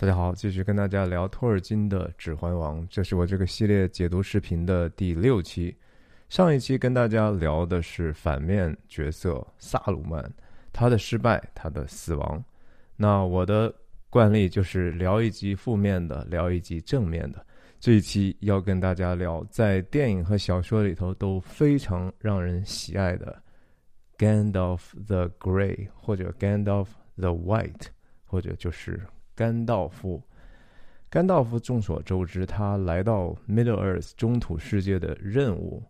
大家好，继续跟大家聊托尔金的《指环王》，这是我这个系列解读视频的第六期。上一期跟大家聊的是反面角色萨鲁曼，他的失败，他的死亡。那我的惯例就是聊一集负面的，聊一集正面的。这一期要跟大家聊，在电影和小说里头都非常让人喜爱的 Gandalf the Grey，或者 Gandalf the White，或者就是甘道夫，甘道夫众所周知，他来到 Middle Earth 中土世界的任务，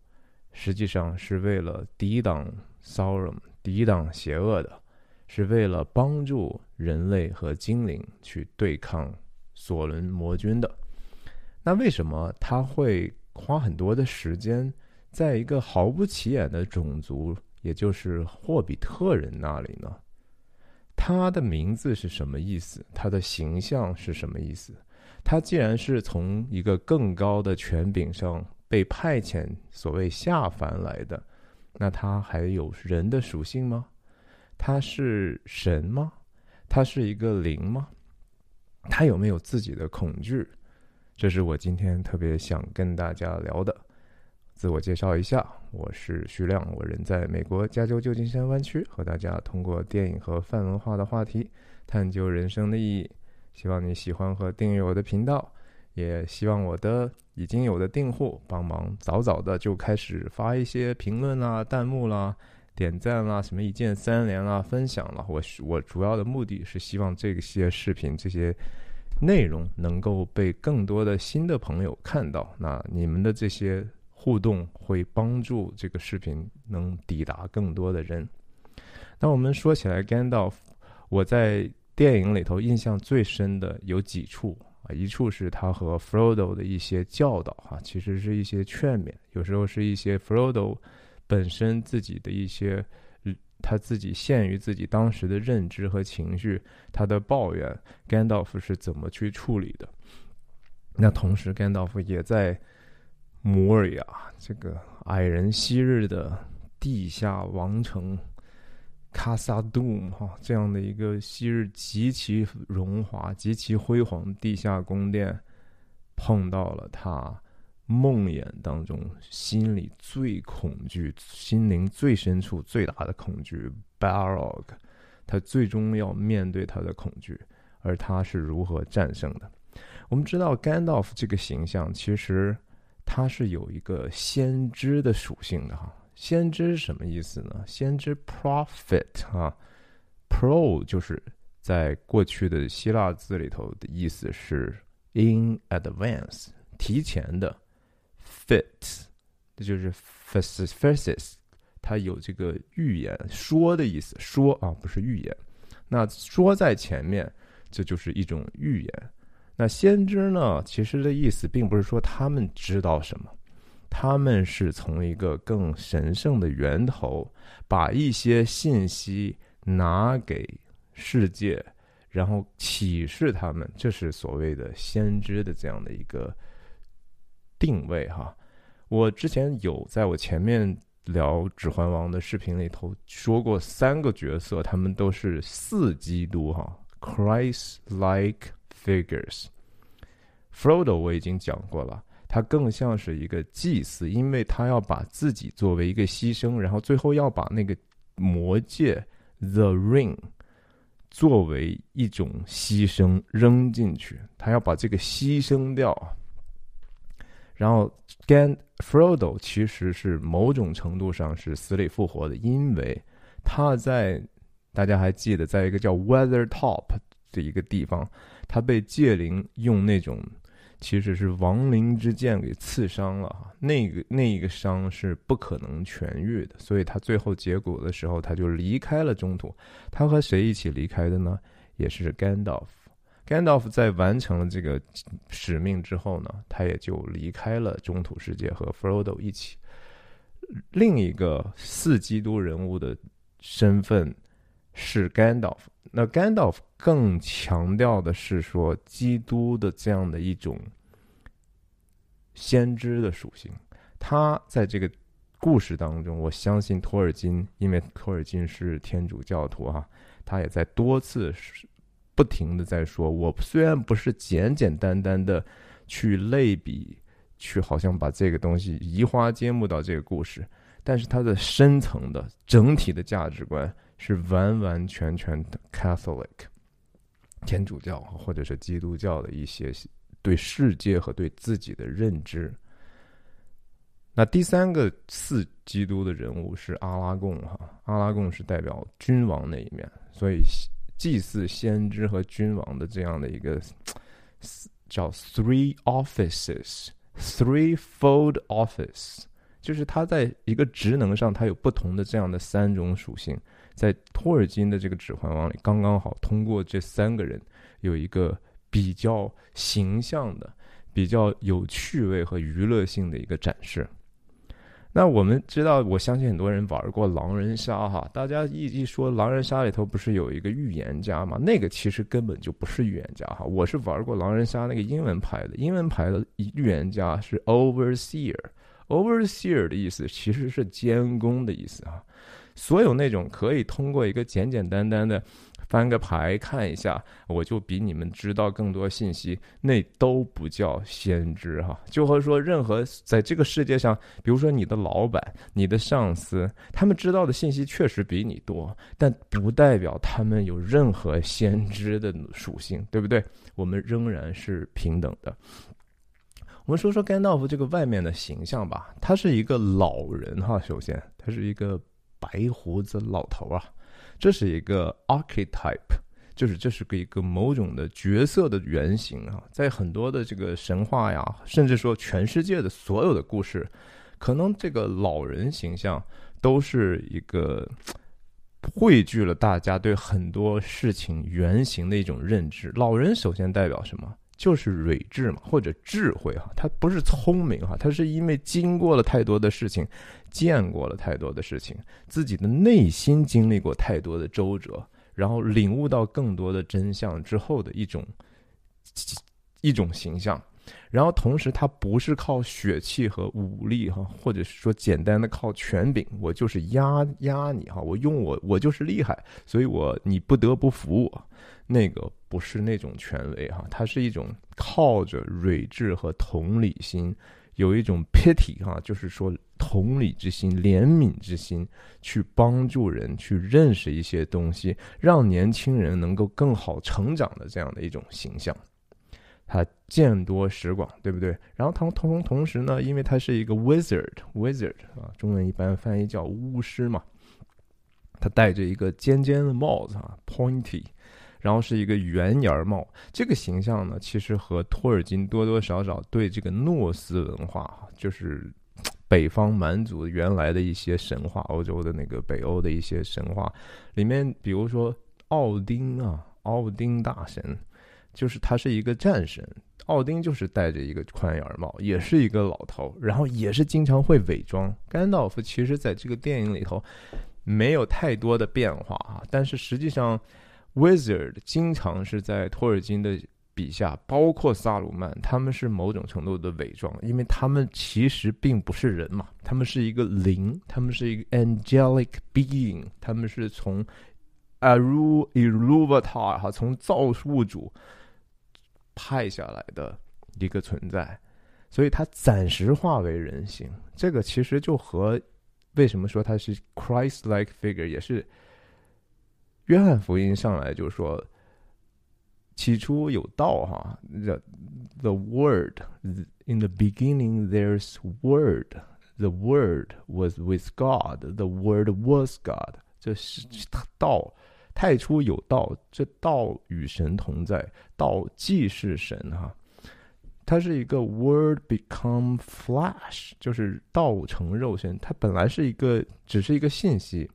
实际上是为了抵挡 Sauron，抵挡邪恶的，是为了帮助人类和精灵去对抗索伦魔君的。那为什么他会花很多的时间在一个毫不起眼的种族，也就是霍比特人那里呢？他的名字是什么意思？他的形象是什么意思？他既然是从一个更高的权柄上被派遣，所谓下凡来的，那他还有人的属性吗？他是神吗？他是一个灵吗？他有没有自己的恐惧？这是我今天特别想跟大家聊的。自我介绍一下，我是徐亮，我人在美国加州旧金山湾区，和大家通过电影和泛文化的话题探究人生的意义。希望你喜欢和订阅我的频道，也希望我的已经有的订户帮忙早早的就开始发一些评论啦、弹幕啦、点赞啦、什么一键三连啦、分享啦。我我主要的目的是希望这些视频这些内容能够被更多的新的朋友看到。那你们的这些。互动会帮助这个视频能抵达更多的人。那我们说起来 gandf 我在电影里头印象最深的有几处啊，一处是他和 Frodo 的一些教导哈，其实是一些劝勉，有时候是一些 Frodo 本身自己的一些他自己限于自己当时的认知和情绪，他的抱怨 gandf 是怎么去处理的？那同时 gandf 也在。摩尔亚，这个矮人昔日的地下王城，卡萨杜姆哈，这样的一个昔日极其荣华、极其辉煌地下宫殿，碰到了他梦魇当中心里最恐惧、心灵最深处最大的恐惧 Barog，他最终要面对他的恐惧，而他是如何战胜的？我们知道，Gandalf 这个形象其实。它是有一个先知的属性的哈，先知是什么意思呢？先知 prophet 哈，pro 就是在过去的希腊字里头的意思是 in advance 提前的，fit 这就是 f a s i f a s i s 它有这个预言说的意思，说啊不是预言，那说在前面，这就是一种预言。那先知呢？其实的意思并不是说他们知道什么，他们是从一个更神圣的源头，把一些信息拿给世界，然后启示他们。这是所谓的先知的这样的一个定位哈。我之前有在我前面聊《指环王》的视频里头说过，三个角色他们都是四基督哈，Christ-like。Figures，Frodo 我已经讲过了，他更像是一个祭司，因为他要把自己作为一个牺牲，然后最后要把那个魔戒 The Ring 作为一种牺牲扔进去，他要把这个牺牲掉。然后 Gan Frodo 其实是某种程度上是死里复活的，因为他在大家还记得，在一个叫 Weathertop 的一个地方。他被戒灵用那种其实是亡灵之剑给刺伤了，哈那个那一个伤是不可能痊愈的，所以他最后结果的时候他就离开了中土。他和谁一起离开的呢？也是 Gandalf。Gandalf 在完成了这个使命之后呢，他也就离开了中土世界，和 Frodo 一起。另一个四基督人物的身份是 Gandalf。那 Gandalf 更强调的是说，基督的这样的一种先知的属性。他在这个故事当中，我相信托尔金，因为托尔金是天主教徒哈，他也在多次不停的在说，我虽然不是简简单单的去类比，去好像把这个东西移花接木到这个故事，但是它的深层的整体的价值观是完完全全的 Catholic，天主教或者是基督教的一些对世界和对自己的认知。那第三个四基督的人物是阿拉贡哈，阿拉贡是代表君王那一面，所以祭祀、先知和君王的这样的一个叫 three offices，threefold office，就是他在一个职能上，他有不同的这样的三种属性，在托尔金的这个《指环王》里，刚刚好通过这三个人有一个比较形象的、比较有趣味和娱乐性的一个展示。那我们知道，我相信很多人玩过狼人杀哈。大家一一说狼人杀里头不是有一个预言家吗？那个其实根本就不是预言家哈。我是玩过狼人杀那个英文牌的，英文牌的预言家是 overseer，overseer 的意思其实是监工的意思哈。所有那种可以通过一个简简单单的。翻个牌看一下，我就比你们知道更多信息，那都不叫先知哈。就和说，任何在这个世界上，比如说你的老板、你的上司，他们知道的信息确实比你多，但不代表他们有任何先知的属性，对不对？我们仍然是平等的。我们说说甘道夫这个外面的形象吧，他是一个老人哈。首先，他是一个白胡子老头啊。这是一个 archetype，就是这是个一个某种的角色的原型啊，在很多的这个神话呀，甚至说全世界的所有的故事，可能这个老人形象都是一个汇聚了大家对很多事情原型的一种认知。老人首先代表什么？就是睿智嘛，或者智慧哈，他不是聪明哈，他是因为经过了太多的事情，见过了太多的事情，自己的内心经历过太多的周折，然后领悟到更多的真相之后的一种一种形象。然后同时，他不是靠血气和武力哈，或者是说简单的靠权柄，我就是压压你哈，我用我我就是厉害，所以我你不得不服我。那个不是那种权威哈，它是一种靠着睿智和同理心，有一种 pity 哈，就是说同理之心、怜悯之心，去帮助人去认识一些东西，让年轻人能够更好成长的这样的一种形象。他见多识广，对不对？然后同同同时呢，因为他是一个 wizard，wizard 啊，中文一般翻译叫巫师嘛，他戴着一个尖尖的帽子啊，pointy。然后是一个圆檐帽，这个形象呢，其实和托尔金多多少少对这个诺斯文化，就是北方蛮族原来的一些神话，欧洲的那个北欧的一些神话里面，比如说奥丁啊，奥丁大神，就是他是一个战神，奥丁就是戴着一个宽檐帽，也是一个老头，然后也是经常会伪装。甘道夫其实在这个电影里头没有太多的变化啊，但是实际上。Wizard 经常是在托尔金的笔下，包括萨鲁曼，他们是某种程度的伪装，因为他们其实并不是人嘛，他们是一个灵，他们是一个 angelic being，他们是从 Aru Iluvatar 哈，从造物主派下来的一个存在，所以他暂时化为人形。这个其实就和为什么说他是 Christ-like figure 也是。约翰福音上来就说：“起初有道，哈，the the word in the beginning there's word, the word was with God, the word was God。这是道，太初有道，这道与神同在，道既是神，哈，它是一个 word become flesh，就是道成肉身。它本来是一个，只是一个信息，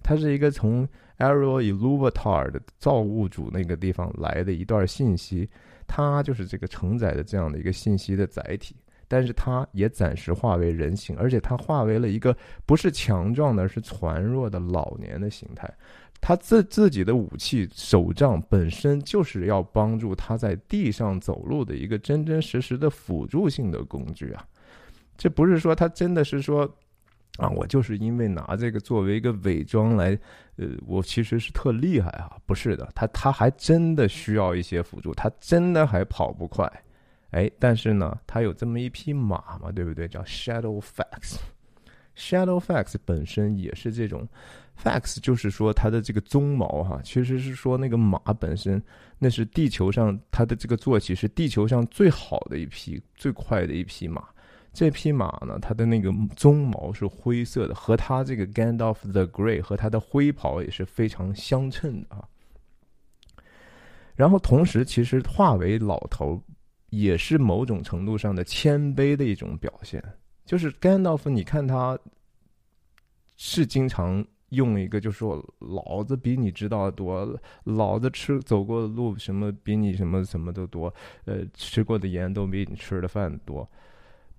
它是一个从。” Ariel Iluvatar 的造物主那个地方来的一段信息，它就是这个承载的这样的一个信息的载体，但是它也暂时化为人形，而且它化为了一个不是强壮的，是孱弱的老年的形态。他自自己的武器手杖本身就是要帮助他在地上走路的一个真真实实的辅助性的工具啊，这不是说他真的是说。啊，我就是因为拿这个作为一个伪装来，呃，我其实是特厉害啊，不是的，他他还真的需要一些辅助，他真的还跑不快，哎，但是呢，他有这么一匹马嘛，对不对？叫 Shadow Fax，Shadow Fax 本身也是这种，Fax 就是说它的这个鬃毛哈，其实是说那个马本身，那是地球上它的这个坐骑是地球上最好的一匹最快的一匹马。这匹马呢，它的那个鬃毛是灰色的，和它这个 Gandalf the Grey 和它的灰袍也是非常相称的啊。然后同时，其实化为老头也是某种程度上的谦卑的一种表现。就是 Gandalf，你看他是经常用一个，就是说老子比你知道的多，老子吃走过的路什么比你什么什么都多，呃，吃过的盐都比你吃的饭多。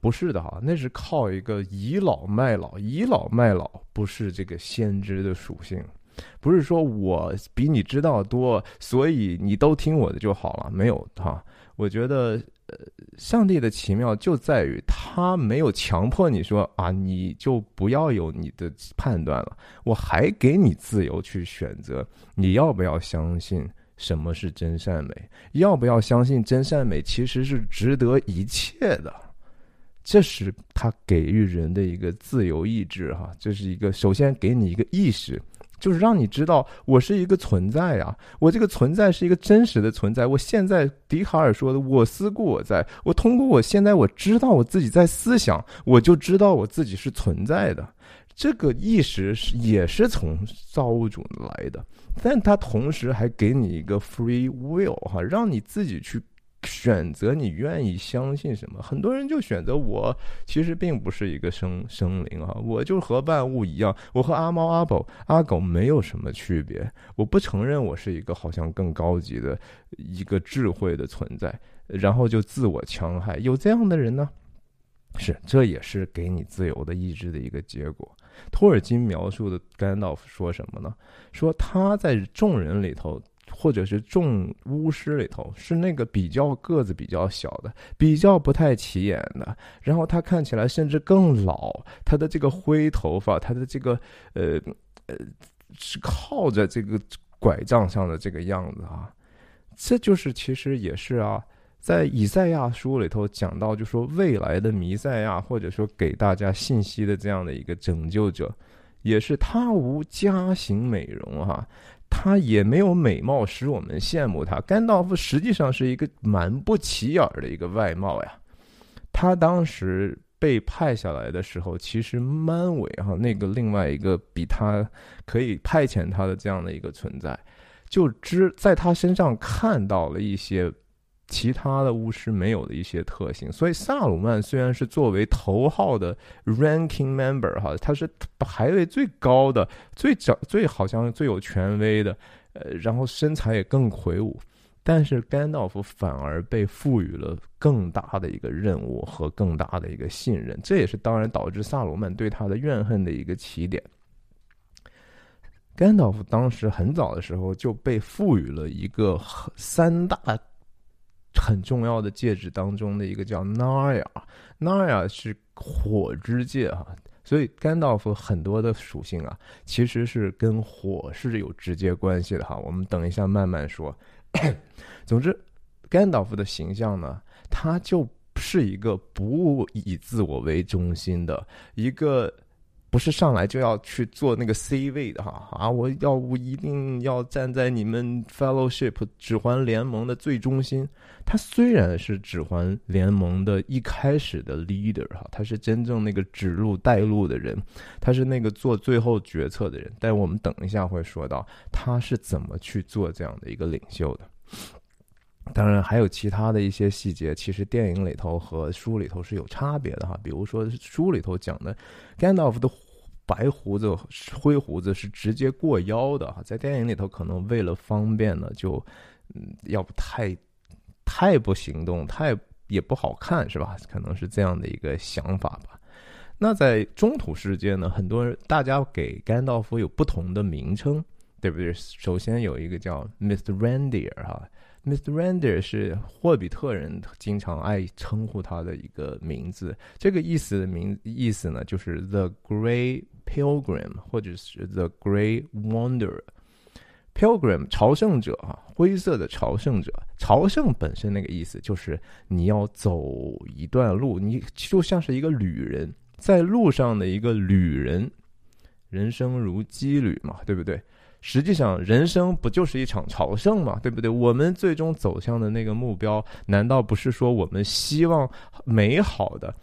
不是的哈，那是靠一个倚老卖老，倚老卖老不是这个先知的属性，不是说我比你知道多，所以你都听我的就好了，没有哈。我觉得，呃，上帝的奇妙就在于他没有强迫你说啊，你就不要有你的判断了，我还给你自由去选择，你要不要相信什么是真善美，要不要相信真善美其实是值得一切的。这是他给予人的一个自由意志，哈，这是一个首先给你一个意识，就是让你知道我是一个存在啊，我这个存在是一个真实的存在。我现在笛卡尔说的“我思故我在”，我通过我现在我知道我自己在思想，我就知道我自己是存在的。这个意识是也是从造物主来的，但他同时还给你一个 free will，哈，让你自己去。选择你愿意相信什么，很多人就选择我，其实并不是一个生生灵啊，我就和万物一样，我和阿猫阿狗阿狗没有什么区别，我不承认我是一个好像更高级的一个智慧的存在，然后就自我戕害，有这样的人呢？是，这也是给你自由的意志的一个结果。托尔金描述的甘道夫说什么呢？说他在众人里头。或者是众巫师里头是那个比较个子比较小的，比较不太起眼的，然后他看起来甚至更老，他的这个灰头发，他的这个呃呃是靠着这个拐杖上的这个样子啊，这就是其实也是啊，在以赛亚书里头讲到，就说未来的弥赛亚，或者说给大家信息的这样的一个拯救者，也是他无家型美容哈。他也没有美貌使我们羡慕他。甘道夫实际上是一个蛮不起眼的一个外貌呀。他当时被派下来的时候，其实曼伟哈那个另外一个比他可以派遣他的这样的一个存在，就只在他身上看到了一些。其他的巫师没有的一些特性，所以萨鲁曼虽然是作为头号的 ranking member 哈，他是排位最高的、最长、最好像最有权威的，呃，然后身材也更魁梧，但是甘道夫反而被赋予了更大的一个任务和更大的一个信任，这也是当然导致萨鲁曼对他的怨恨的一个起点。甘道夫当时很早的时候就被赋予了一个三大。很重要的戒指当中的一个叫 Naya，Naya 是火之戒哈，所以甘道夫很多的属性啊，其实是跟火是有直接关系的哈。我们等一下慢慢说。总之，甘道夫的形象呢，他就是一个不以自我为中心的一个。不是上来就要去做那个 C 位的哈啊！我要不一定要站在你们 Fellowship 指环联盟的最中心。他虽然是指环联盟的一开始的 leader 哈，他是真正那个指路带路的人，他是那个做最后决策的人。但我们等一下会说到他是怎么去做这样的一个领袖的。当然还有其他的一些细节，其实电影里头和书里头是有差别的哈。比如说书里头讲的，Gandalf 的白胡子、灰胡子是直接过腰的哈，在电影里头可能为了方便呢，就嗯，要不太太不行动，太也不好看是吧？可能是这样的一个想法吧。那在中土世界呢，很多人大家给甘道夫有不同的名称，对不对？首先有一个叫 Mr. Reindeer 哈。Mr. Render 是霍比特人经常爱称呼他的一个名字。这个意思的名意思呢，就是 The Grey Pilgrim，或者是 The Grey Wanderer。Pilgrim 朝圣者啊，灰色的朝圣者。朝圣本身那个意思就是你要走一段路，你就像是一个旅人，在路上的一个旅人。人生如羁旅嘛，对不对？实际上，人生不就是一场朝圣嘛，对不对？我们最终走向的那个目标，难道不是说我们希望美好的？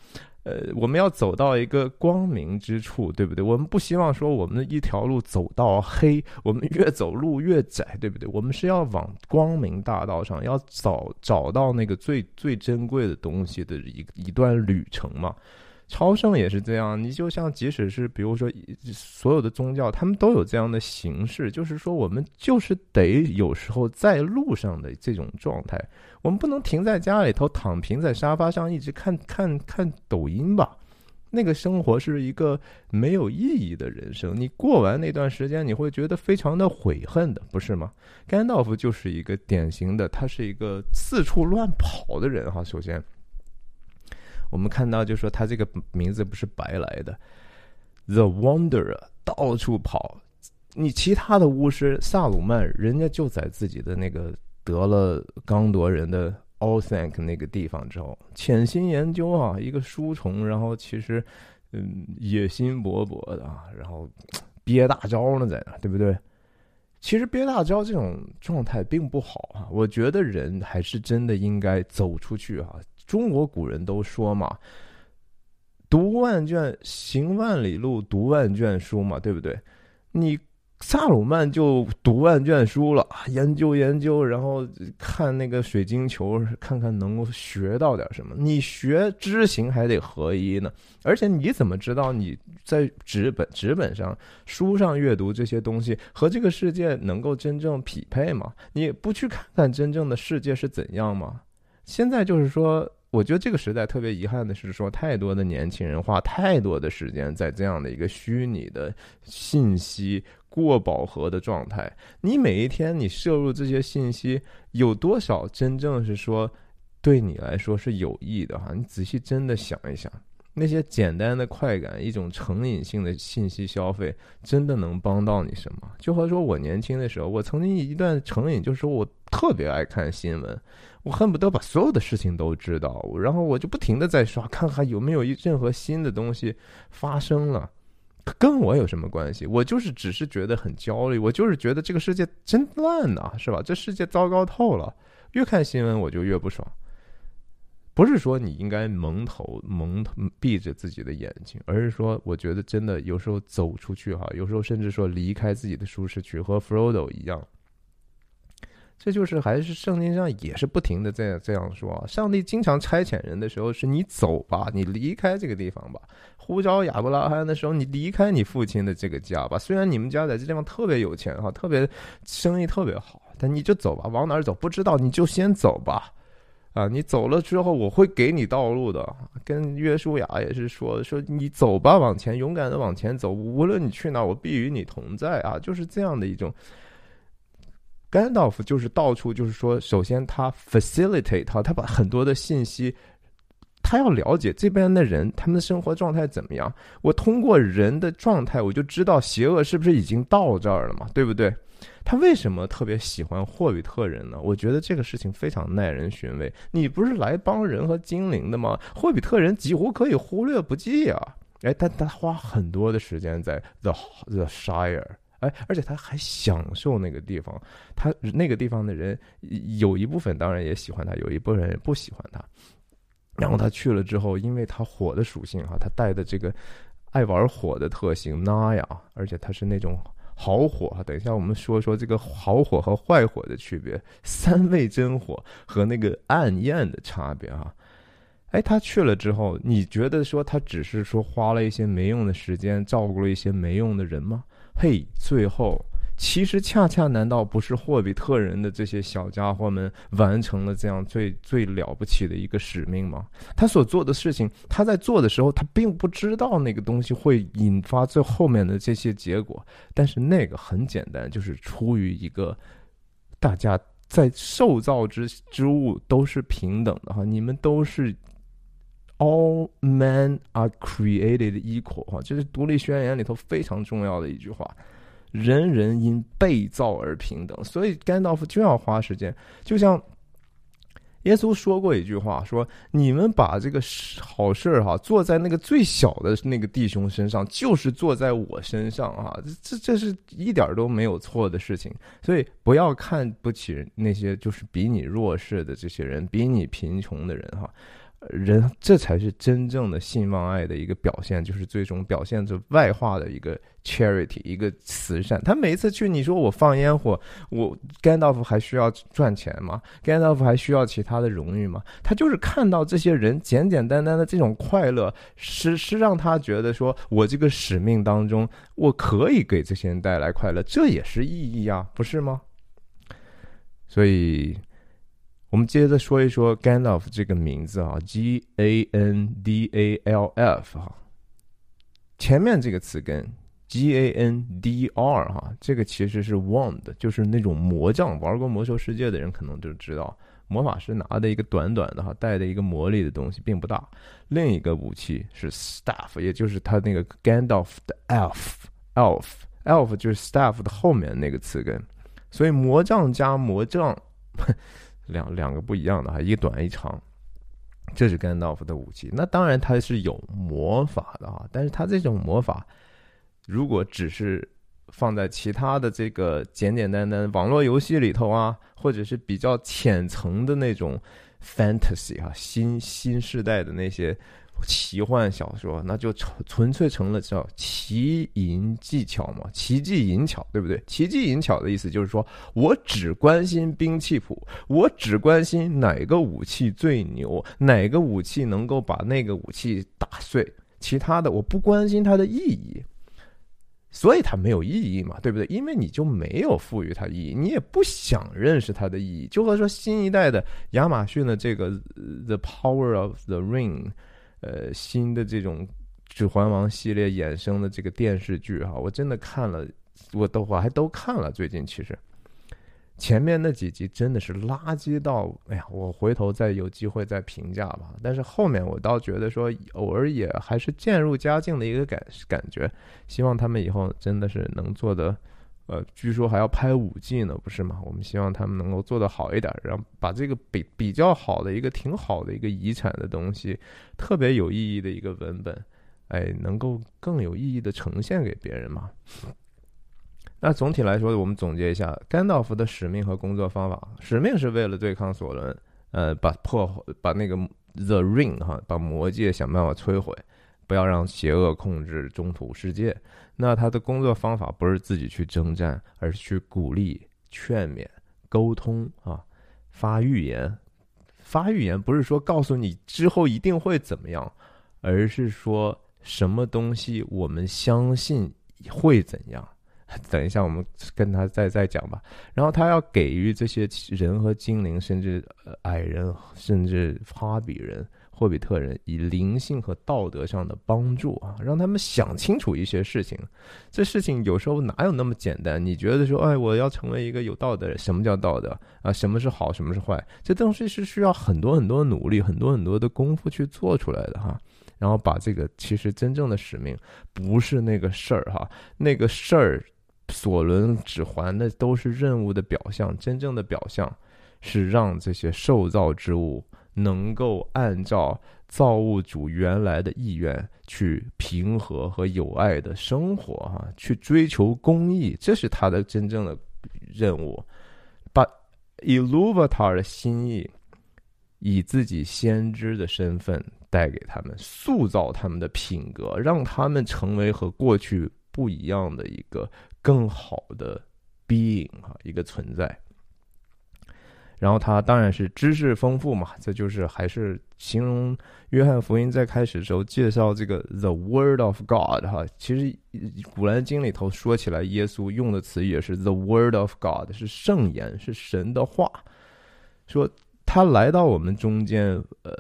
呃，我们要走到一个光明之处，对不对？我们不希望说我们一条路走到黑，我们越走路越窄，对不对？我们是要往光明大道上，要找找到那个最最珍贵的东西的一一段旅程嘛。超圣也是这样，你就像即使是比如说所有的宗教，他们都有这样的形式，就是说我们就是得有时候在路上的这种状态，我们不能停在家里头躺平在沙发上一直看看看抖音吧，那个生活是一个没有意义的人生，你过完那段时间你会觉得非常的悔恨的，不是吗？甘道夫就是一个典型的，他是一个四处乱跑的人哈，首先。我们看到，就说他这个名字不是白来的，The Wanderer，到处跑。你其他的巫师萨鲁曼，人家就在自己的那个得了刚铎人的 Allthank 那个地方之后，潜心研究啊，一个书虫，然后其实嗯野心勃勃的啊，然后 憋大招呢在那，对不对？其实憋大招这种状态并不好啊，我觉得人还是真的应该走出去啊。中国古人都说嘛，“读万卷，行万里路，读万卷书”嘛，对不对？你萨鲁曼就读万卷书了，研究研究，然后看那个水晶球，看看能够学到点什么。你学知行还得合一呢，而且你怎么知道你在纸本纸本上书上阅读这些东西和这个世界能够真正匹配吗？你不去看看真正的世界是怎样吗？现在就是说。我觉得这个时代特别遗憾的是，说太多的年轻人花太多的时间在这样的一个虚拟的信息过饱和的状态。你每一天你摄入这些信息，有多少真正是说对你来说是有益的？哈，你仔细真的想一想。那些简单的快感，一种成瘾性的信息消费，真的能帮到你什么？就和说我年轻的时候，我曾经一段成瘾，就是我特别爱看新闻，我恨不得把所有的事情都知道，然后我就不停的在刷，看看有没有一任何新的东西发生了，跟我有什么关系？我就是只是觉得很焦虑，我就是觉得这个世界真烂呐，是吧？这世界糟糕透了，越看新闻我就越不爽。不是说你应该蒙头蒙头闭着自己的眼睛，而是说，我觉得真的有时候走出去哈，有时候甚至说离开自己的舒适区，和 Frodo 一样。这就是还是圣经上也是不停的在这样说，上帝经常差遣人的时候是你走吧，你离开这个地方吧。呼召亚伯拉罕的时候，你离开你父亲的这个家吧。虽然你们家在这地方特别有钱哈，特别生意特别好，但你就走吧，往哪儿走不知道，你就先走吧。啊，你走了之后，我会给你道路的。跟约书亚也是说，说你走吧，往前，勇敢的往前走，无论你去哪，我必与你同在啊，就是这样的一种。甘道夫就是到处就是说，首先他 facilitate 他，他把很多的信息，他要了解这边的人他们的生活状态怎么样。我通过人的状态，我就知道邪恶是不是已经到这儿了嘛，对不对？他为什么特别喜欢霍比特人呢？我觉得这个事情非常耐人寻味。你不是来帮人和精灵的吗？霍比特人几乎可以忽略不计啊！哎，但他花很多的时间在 the the shire，哎，而且他还享受那个地方。他那个地方的人有一部分当然也喜欢他，有一部分人不喜欢他。然后他去了之后，因为他火的属性哈，他带的这个爱玩火的特性，那呀，而且他是那种。好火哈，等一下我们说说这个好火和坏火的区别，三味真火和那个暗焰的差别啊。哎，他去了之后，你觉得说他只是说花了一些没用的时间，照顾了一些没用的人吗？嘿，最后。其实恰恰难道不是霍比特人的这些小家伙们完成了这样最最了不起的一个使命吗？他所做的事情，他在做的时候，他并不知道那个东西会引发最后面的这些结果。但是那个很简单，就是出于一个大家在受造之之物都是平等的哈，你们都是 all men are created equal 哈，这是独立宣言里头非常重要的一句话，人人因被造而平等，所以甘道夫就要花时间，就像。耶稣说过一句话，说：“你们把这个好事儿哈，做在那个最小的那个弟兄身上，就是做在我身上啊！这这是一点都没有错的事情。所以不要看不起那些就是比你弱势的这些人，比你贫穷的人哈。”人，这才是真正的信望爱的一个表现，就是最终表现着外化的一个 charity，一个慈善。他每一次去，你说我放烟火，我甘道夫还需要赚钱吗？甘道夫还需要其他的荣誉吗？他就是看到这些人简简单单的这种快乐，是是让他觉得说，我这个使命当中，我可以给这些人带来快乐，这也是意义啊，不是吗？所以。我们接着说一说 Gandalf 这个名字啊，G A N D A L F 哈，前面这个词根 G A N D R 哈，这个其实是 Wand，就是那种魔杖，玩过魔兽世界的人可能就知道，魔法师拿的一个短短的哈，带的一个魔力的东西并不大。另一个武器是 Staff，也就是他那个 Gandalf 的 Elf，Elf，Elf 就是 Staff 的后面那个词根，所以魔杖加魔杖。两两个不一样的哈，一短一长，这是甘道夫的武器。那当然他是有魔法的啊，但是他这种魔法，如果只是放在其他的这个简简单单网络游戏里头啊，或者是比较浅层的那种 fantasy 哈，新新时代的那些。奇幻小说，那就纯纯粹成了叫奇淫技巧嘛，奇技淫巧，对不对？奇技淫巧的意思就是说，我只关心兵器谱，我只关心哪个武器最牛，哪个武器能够把那个武器打碎，其他的我不关心它的意义，所以它没有意义嘛，对不对？因为你就没有赋予它意义，你也不想认识它的意义。就和说新一代的亚马逊的这个 The Power of the Ring。呃，新的这种《指环王》系列衍生的这个电视剧哈，我真的看了，我都我还都看了。最近其实前面那几集真的是垃圾到，哎呀，我回头再有机会再评价吧。但是后面我倒觉得说，偶尔也还是渐入佳境的一个感感觉。希望他们以后真的是能做的。呃，据说还要拍五季呢，不是吗？我们希望他们能够做得好一点，然后把这个比比较好的一个挺好的一个遗产的东西，特别有意义的一个文本，哎，能够更有意义的呈现给别人嘛。那总体来说，我们总结一下，甘道夫的使命和工作方法：使命是为了对抗索伦，呃，把破把那个 The Ring 哈，把魔戒想办法摧毁。不要让邪恶控制中土世界。那他的工作方法不是自己去征战，而是去鼓励、劝勉、沟通啊，发预言。发预言不是说告诉你之后一定会怎么样，而是说什么东西我们相信会怎样。等一下，我们跟他再再讲吧。然后他要给予这些人和精灵，甚至矮人，甚至哈比人。霍比特人以灵性和道德上的帮助啊，让他们想清楚一些事情。这事情有时候哪有那么简单？你觉得说，哎，我要成为一个有道德人，什么叫道德啊？什么是好，什么是坏？这东西是需要很多很多努力，很多很多的功夫去做出来的哈。然后把这个，其实真正的使命不是那个事儿哈，那个事儿，索伦指环那都是任务的表象，真正的表象是让这些受造之物。能够按照造物主原来的意愿去平和和有爱的生活，哈，去追求公益，这是他的真正的任务。把 Iluvatar 的心意，以自己先知的身份带给他们，塑造他们的品格，让他们成为和过去不一样的一个更好的 being 哈，一个存在。然后他当然是知识丰富嘛，这就是还是形容约翰福音在开始的时候介绍这个 the word of God 哈，其实古兰经里头说起来，耶稣用的词也是 the word of God，是圣言，是神的话，说他来到我们中间，呃，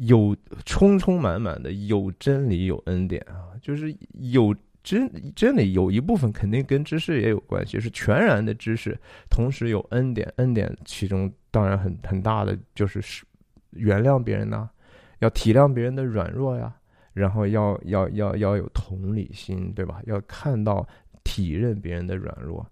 有充充满满的有真理有恩典啊，就是有真真的有一部分肯定跟知识也有关系，是全然的知识，同时有恩典，恩典其中当然很很大的就是是原谅别人呐，要体谅别人的软弱呀，然后要要要要有同理心，对吧？要看到体认别人的软弱。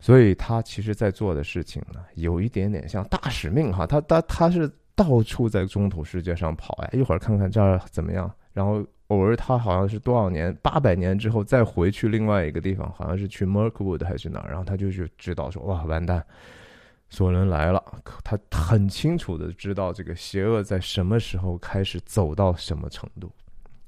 所以他其实在做的事情呢，有一点点像大使命哈，他他他是到处在中土世界上跑呀，一会儿看看这儿怎么样，然后偶尔他好像是多少年八百年之后再回去另外一个地方，好像是去 Merkwood 还是哪儿，然后他就去知道说哇完蛋，索伦来了，他很清楚的知道这个邪恶在什么时候开始走到什么程度，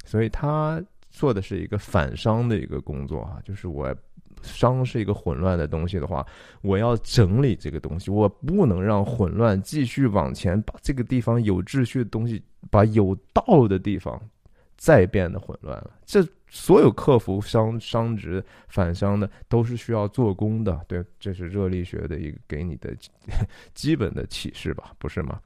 所以他做的是一个反商的一个工作哈，就是我。商是一个混乱的东西的话，我要整理这个东西，我不能让混乱继续往前，把这个地方有秩序的东西，把有道的地方再变得混乱了。这所有克服商商值反商的，都是需要做工的。对，这是热力学的一个给你的 基本的启示吧，不是吗？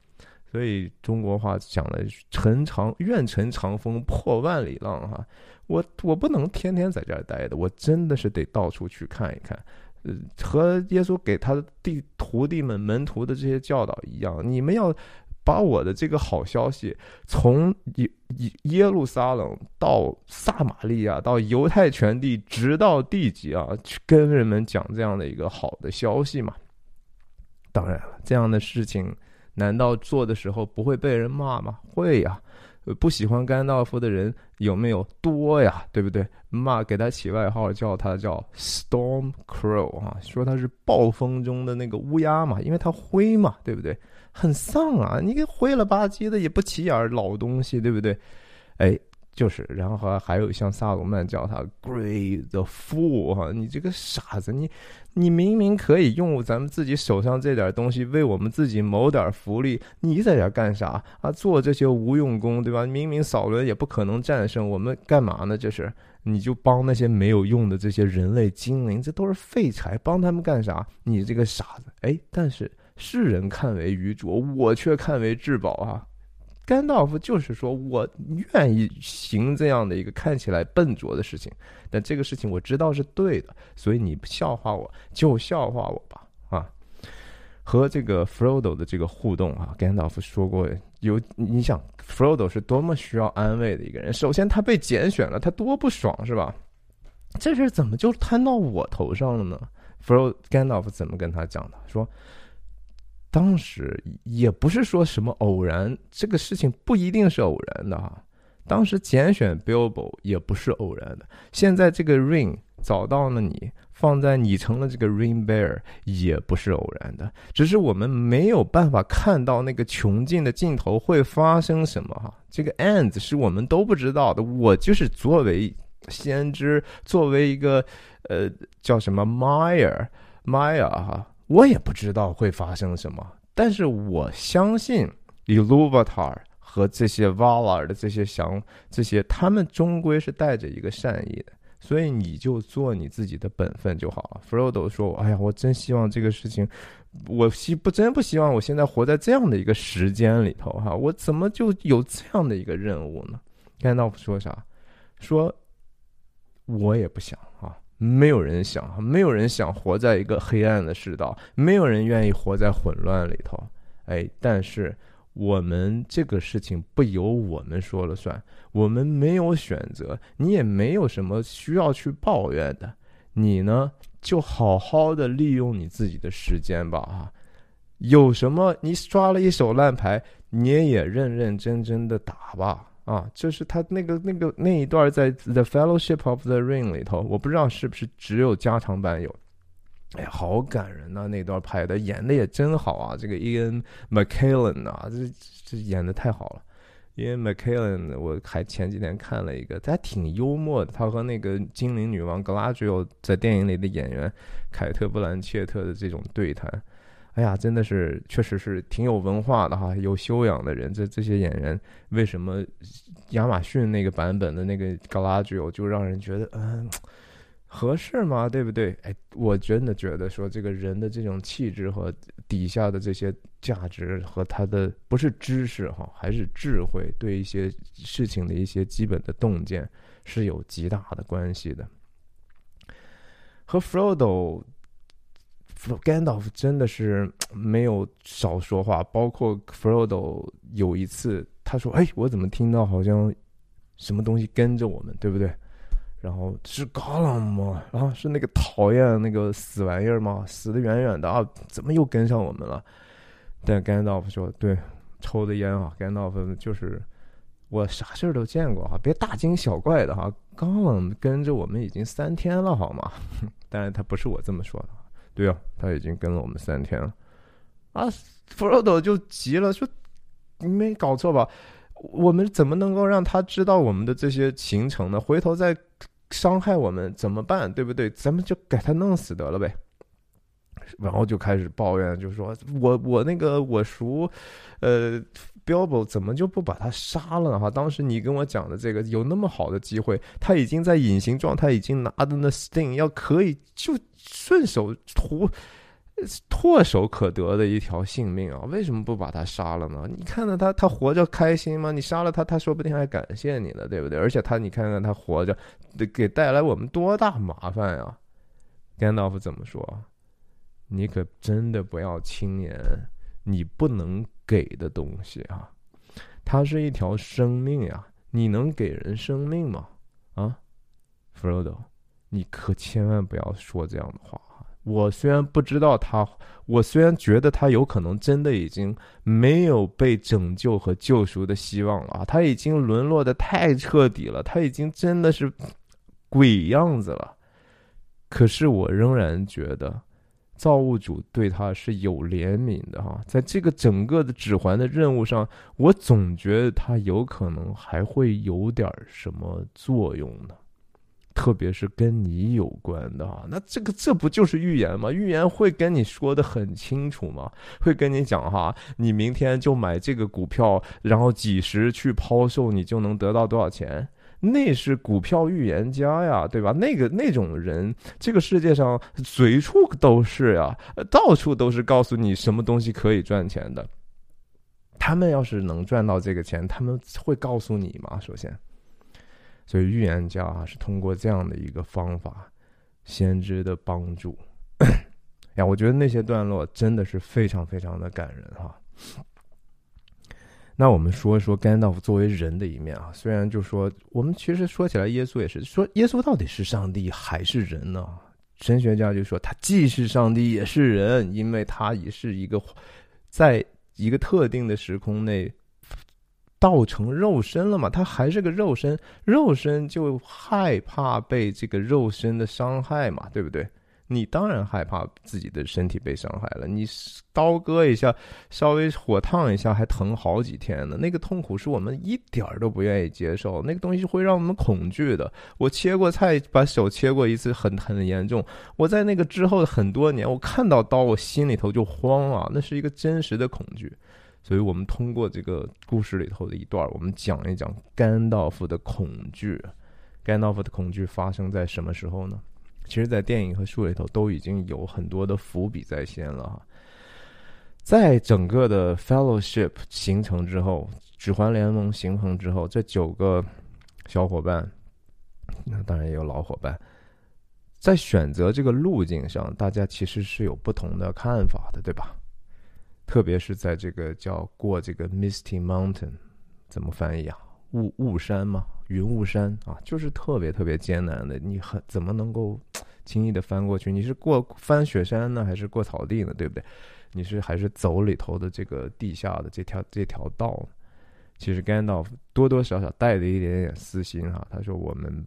所以中国话讲的“乘长愿乘长风破万里浪”哈。我我不能天天在这儿待的，我真的是得到处去看一看，呃，和耶稣给他的弟徒弟们门徒的这些教导一样，你们要把我的这个好消息从耶耶耶路撒冷到撒玛利亚到犹太全地，直到地极啊，去跟人们讲这样的一个好的消息嘛。当然了，这样的事情难道做的时候不会被人骂吗？会呀。不喜欢甘道夫的人有没有多呀？对不对？骂给他起外号叫他叫 Storm Crow 啊，说他是暴风中的那个乌鸦嘛，因为他灰嘛，对不对？很丧啊，你个灰了吧唧的也不起眼老东西，对不对？哎。就是，然后还有像萨鲁曼叫他 “great the fool” 哈，你这个傻子，你你明明可以用咱们自己手上这点东西为我们自己谋点福利，你在这干啥啊？做这些无用功，对吧？明明扫伦也不可能战胜我们，干嘛呢？这是你就帮那些没有用的这些人类精灵，这都是废柴，帮他们干啥？你这个傻子！哎，但是世人看为愚拙，我却看为至宝啊！甘道夫就是说，我愿意行这样的一个看起来笨拙的事情，但这个事情我知道是对的，所以你笑话我就笑话我吧，啊！和这个 Frodo 的这个互动啊，甘道夫说过，有你想，Frodo 是多么需要安慰的一个人。首先，他被拣选了，他多不爽是吧？这事怎么就摊到我头上了呢弗罗甘道夫怎么跟他讲的？说。当时也不是说什么偶然，这个事情不一定是偶然的哈。当时拣选 Bilbo 也不是偶然的，现在这个 Ring 找到了你，放在你成了这个 Ring Bear 也不是偶然的，只是我们没有办法看到那个穷尽的尽头会发生什么哈。这个 End 是我们都不知道的。我就是作为先知，作为一个呃叫什么 Meyer Meyer 哈。我也不知道会发生什么，但是我相信 Iluvatar 和这些 Valar 的这些想这些，他们终归是带着一个善意的，所以你就做你自己的本分就好了。Frodo 说：“哎呀，我真希望这个事情，我希不真不希望我现在活在这样的一个时间里头哈，我怎么就有这样的一个任务呢？”甘道夫说啥？说，我也不想啊。没有人想，没有人想活在一个黑暗的世道，没有人愿意活在混乱里头。哎，但是我们这个事情不由我们说了算，我们没有选择，你也没有什么需要去抱怨的。你呢，就好好的利用你自己的时间吧，啊，有什么你刷了一手烂牌，你也认认真真的打吧。啊，就是他那个那个那一段在《The Fellowship of the Ring》里头，我不知道是不是只有加长版有。哎呀，好感人呐！那段拍的，演的也真好啊。这个 Ian McKellen 啊，这这演的太好了。Ian McKellen，我还前几天看了一个，他挺幽默的。他和那个精灵女王 Galadriel 在电影里的演员凯特·布兰切特的这种对谈。哎呀，真的是，确实是挺有文化的哈，有修养的人。这这些演员为什么亚马逊那个版本的那个 Galadriel 就让人觉得，嗯，合适吗？对不对？哎，我真的觉得说这个人的这种气质和底下的这些价值和他的不是知识哈，还是智慧，对一些事情的一些基本的洞见是有极大的关系的。和 Frodo、Gandalf 真的是没有少说话，包括 Frodo 有一次他说：“哎，我怎么听到好像什么东西跟着我们，对不对？”然后是 Gollum 吗？然后是那个讨厌那个死玩意儿吗？死的远远的啊！怎么又跟上我们了？但 Gandalf 说：“对，抽的烟啊，Gandalf 就是我啥事儿都见过哈，别大惊小怪的哈。Gollum 跟着我们已经三天了，好吗？但是他不是我这么说的，对啊，他已经跟了我们三天了。啊，Frodo 就急了，说：你没搞错吧？我们怎么能够让他知道我们的这些行程呢？回头再……伤害我们怎么办？对不对？咱们就给他弄死得了呗。然后就开始抱怨，就说我我那个我叔，呃，Bilbo 怎么就不把他杀了呢哈？当时你跟我讲的这个有那么好的机会，他已经在隐形状态，已经拿的那 Sting 要可以就顺手涂。唾手可得的一条性命啊，为什么不把他杀了呢？你看到他，他活着开心吗？你杀了他，他说不定还感谢你呢，对不对？而且他，你看看他活着，给带来我们多大麻烦呀？甘道夫怎么说？你可真的不要轻言你不能给的东西啊！它是一条生命呀，你能给人生命吗？啊，Frodo，你可千万不要说这样的话。我虽然不知道他，我虽然觉得他有可能真的已经没有被拯救和救赎的希望了啊，他已经沦落的太彻底了，他已经真的是鬼样子了。可是我仍然觉得，造物主对他是有怜悯的哈，在这个整个的指环的任务上，我总觉得他有可能还会有点什么作用呢。特别是跟你有关的哈，那这个这不就是预言吗？预言会跟你说的很清楚吗？会跟你讲哈，你明天就买这个股票，然后几时去抛售，你就能得到多少钱？那是股票预言家呀，对吧？那个那种人，这个世界上随处都是呀，到处都是告诉你什么东西可以赚钱的。他们要是能赚到这个钱，他们会告诉你吗？首先。所以预言家啊，是通过这样的一个方法，先知的帮助 呀。我觉得那些段落真的是非常非常的感人哈。那我们说一说甘道夫作为人的一面啊。虽然就说我们其实说起来，耶稣也是说耶稣到底是上帝还是人呢？神学家就说他既是上帝也是人，因为他也是一个在一个特定的时空内。道成肉身了嘛？他还是个肉身，肉身就害怕被这个肉身的伤害嘛，对不对？你当然害怕自己的身体被伤害了。你刀割一下，稍微火烫一下，还疼好几天呢。那个痛苦是我们一点儿都不愿意接受，那个东西会让我们恐惧的。我切过菜，把手切过一次，很很严重。我在那个之后的很多年，我看到刀，我心里头就慌啊，那是一个真实的恐惧。所以我们通过这个故事里头的一段，我们讲一讲甘道夫的恐惧。甘道夫的恐惧发生在什么时候呢？其实，在电影和书里头都已经有很多的伏笔在先了哈。在整个的 Fellowship 形成之后，指环联盟形成之后，这九个小伙伴，那当然也有老伙伴，在选择这个路径上，大家其实是有不同的看法的，对吧？特别是在这个叫过这个 Misty Mountain，怎么翻译啊？雾雾山吗？云雾山啊，就是特别特别艰难的。你很怎么能够 轻易的翻过去？你是过翻雪山呢，还是过草地呢？对不对？你是还是走里头的这个地下的这条这条道呢？其实甘道夫多多少少带着一点点私心哈。他说：“我们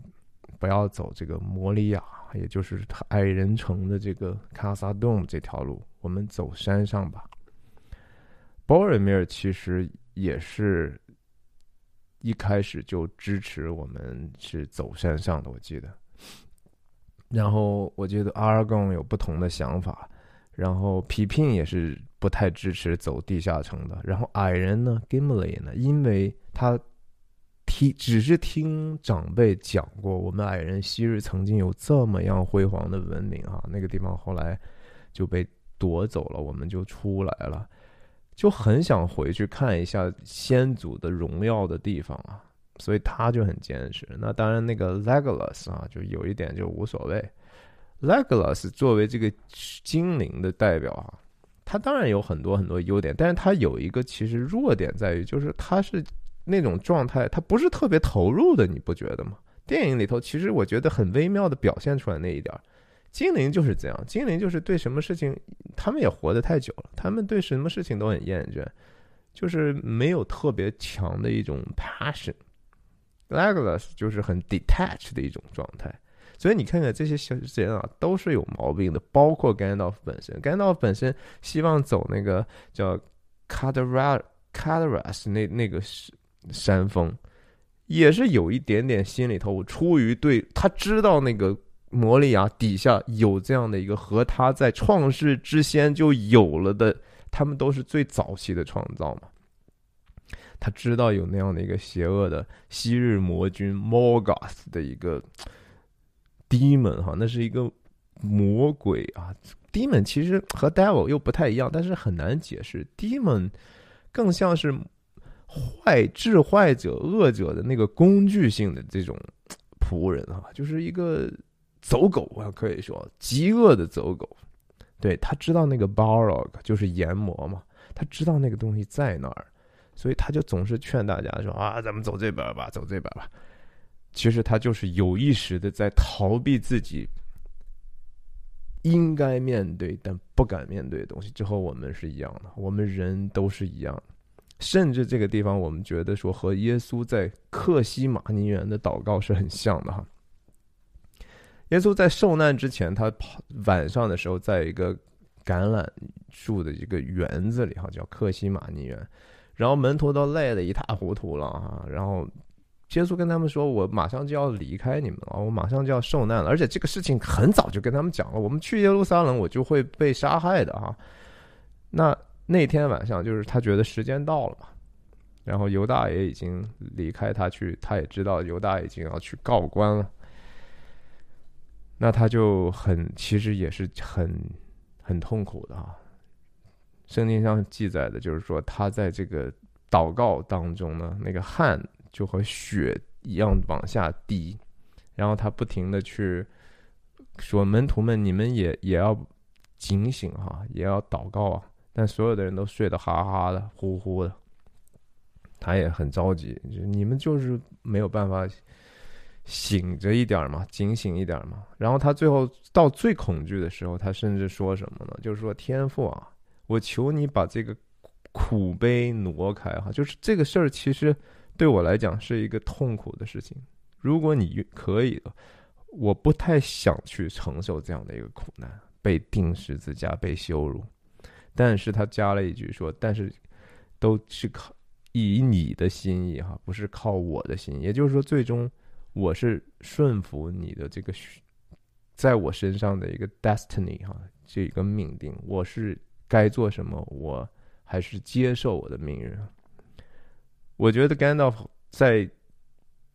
不要走这个摩里亚，也就是矮人城的这个卡萨洞这条路，我们走山上吧。”鲍尔米尔其实也是一开始就支持我们是走山上的，我记得。然后我觉得阿尔贡有不同的想法，然后皮聘也是不太支持走地下城的。然后矮人呢，Gimli 呢，因为他听只是听长辈讲过，我们矮人昔日曾经有这么样辉煌的文明啊，那个地方后来就被夺走了，我们就出来了，就很想回去看一下先祖的荣耀的地方啊，所以他就很坚持。那当然，那个 Legolas 啊，就有一点就无所谓。Legolas 作为这个精灵的代表啊，他当然有很多很多优点，但是他有一个其实弱点在于，就是他是。那种状态，他不是特别投入的，你不觉得吗？电影里头，其实我觉得很微妙的表现出来那一点，精灵就是这样，精灵就是对什么事情，他们也活得太久了，他们对什么事情都很厌倦，就是没有特别强的一种 passion。Legolas 就是很 detached 的一种状态，所以你看看这些小人啊，都是有毛病的，包括 Gandalf 本身，Gandalf 本身希望走那个叫 Cadra Cadras 那那个。山峰，也是有一点点心里头，出于对他知道那个摩利亚底下有这样的一个和他在创世之先就有了的，他们都是最早期的创造嘛。他知道有那样的一个邪恶的昔日魔君 Morgoth 的一个 demon 哈，那是一个魔鬼啊。demon 其实和 devil 又不太一样，但是很难解释。demon 更像是。坏智坏者恶者的那个工具性的这种仆人啊，就是一个走狗啊，可以说极恶的走狗。对他知道那个 Barog 就是炎魔嘛，他知道那个东西在那儿，所以他就总是劝大家说啊，咱们走这边吧，走这边吧。其实他就是有意识的在逃避自己应该面对但不敢面对的东西。这和我们是一样的，我们人都是一样。甚至这个地方，我们觉得说和耶稣在克西马尼园的祷告是很像的哈。耶稣在受难之前，他跑晚上的时候，在一个橄榄树的一个园子里哈，叫克西马尼园，然后门徒都累得一塌糊涂了啊。然后耶稣跟他们说：“我马上就要离开你们了，我马上就要受难了，而且这个事情很早就跟他们讲了，我们去耶路撒冷，我就会被杀害的哈。”那。那天晚上，就是他觉得时间到了嘛，然后犹大也已经离开他去，他也知道犹大已经要去告官了，那他就很其实也是很很痛苦的啊。圣经上记载的就是说，他在这个祷告当中呢，那个汗就和血一样往下滴，然后他不停的去说：“门徒们，你们也也要警醒哈，也要祷告啊。”但所有的人都睡得哈哈的、呼呼的，他也很着急。你们就是没有办法醒着一点嘛，警醒一点嘛。然后他最后到最恐惧的时候，他甚至说什么呢？就是说：“天父啊，我求你把这个苦悲挪开哈。就是这个事儿其实对我来讲是一个痛苦的事情。如果你可以的，我不太想去承受这样的一个苦难，被钉十字架，被羞辱。”但是他加了一句说：“但是都是靠以你的心意哈，不是靠我的心意。也就是说，最终我是顺服你的这个在我身上的一个 destiny 哈，这个命定。我是该做什么，我还是接受我的命运。我觉得 Gandalf 在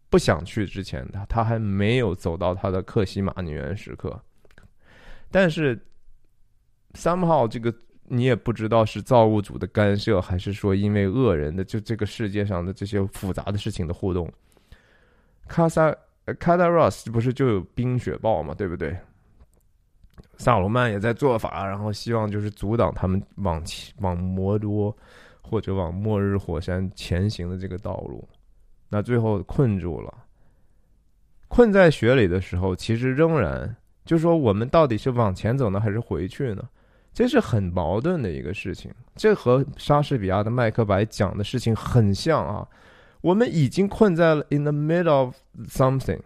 不想去之前，他他还没有走到他的克西玛尼园时刻。但是 somehow 这个。你也不知道是造物主的干涉，还是说因为恶人的就这个世界上的这些复杂的事情的互动。卡萨卡达罗斯不是就有冰雪暴嘛，对不对？萨鲁曼也在做法，然后希望就是阻挡他们往往摩多或者往末日火山前行的这个道路。那最后困住了，困在雪里的时候，其实仍然就说我们到底是往前走呢，还是回去呢？这是很矛盾的一个事情，这和莎士比亚的《麦克白》讲的事情很像啊。我们已经困在了 in the middle of something，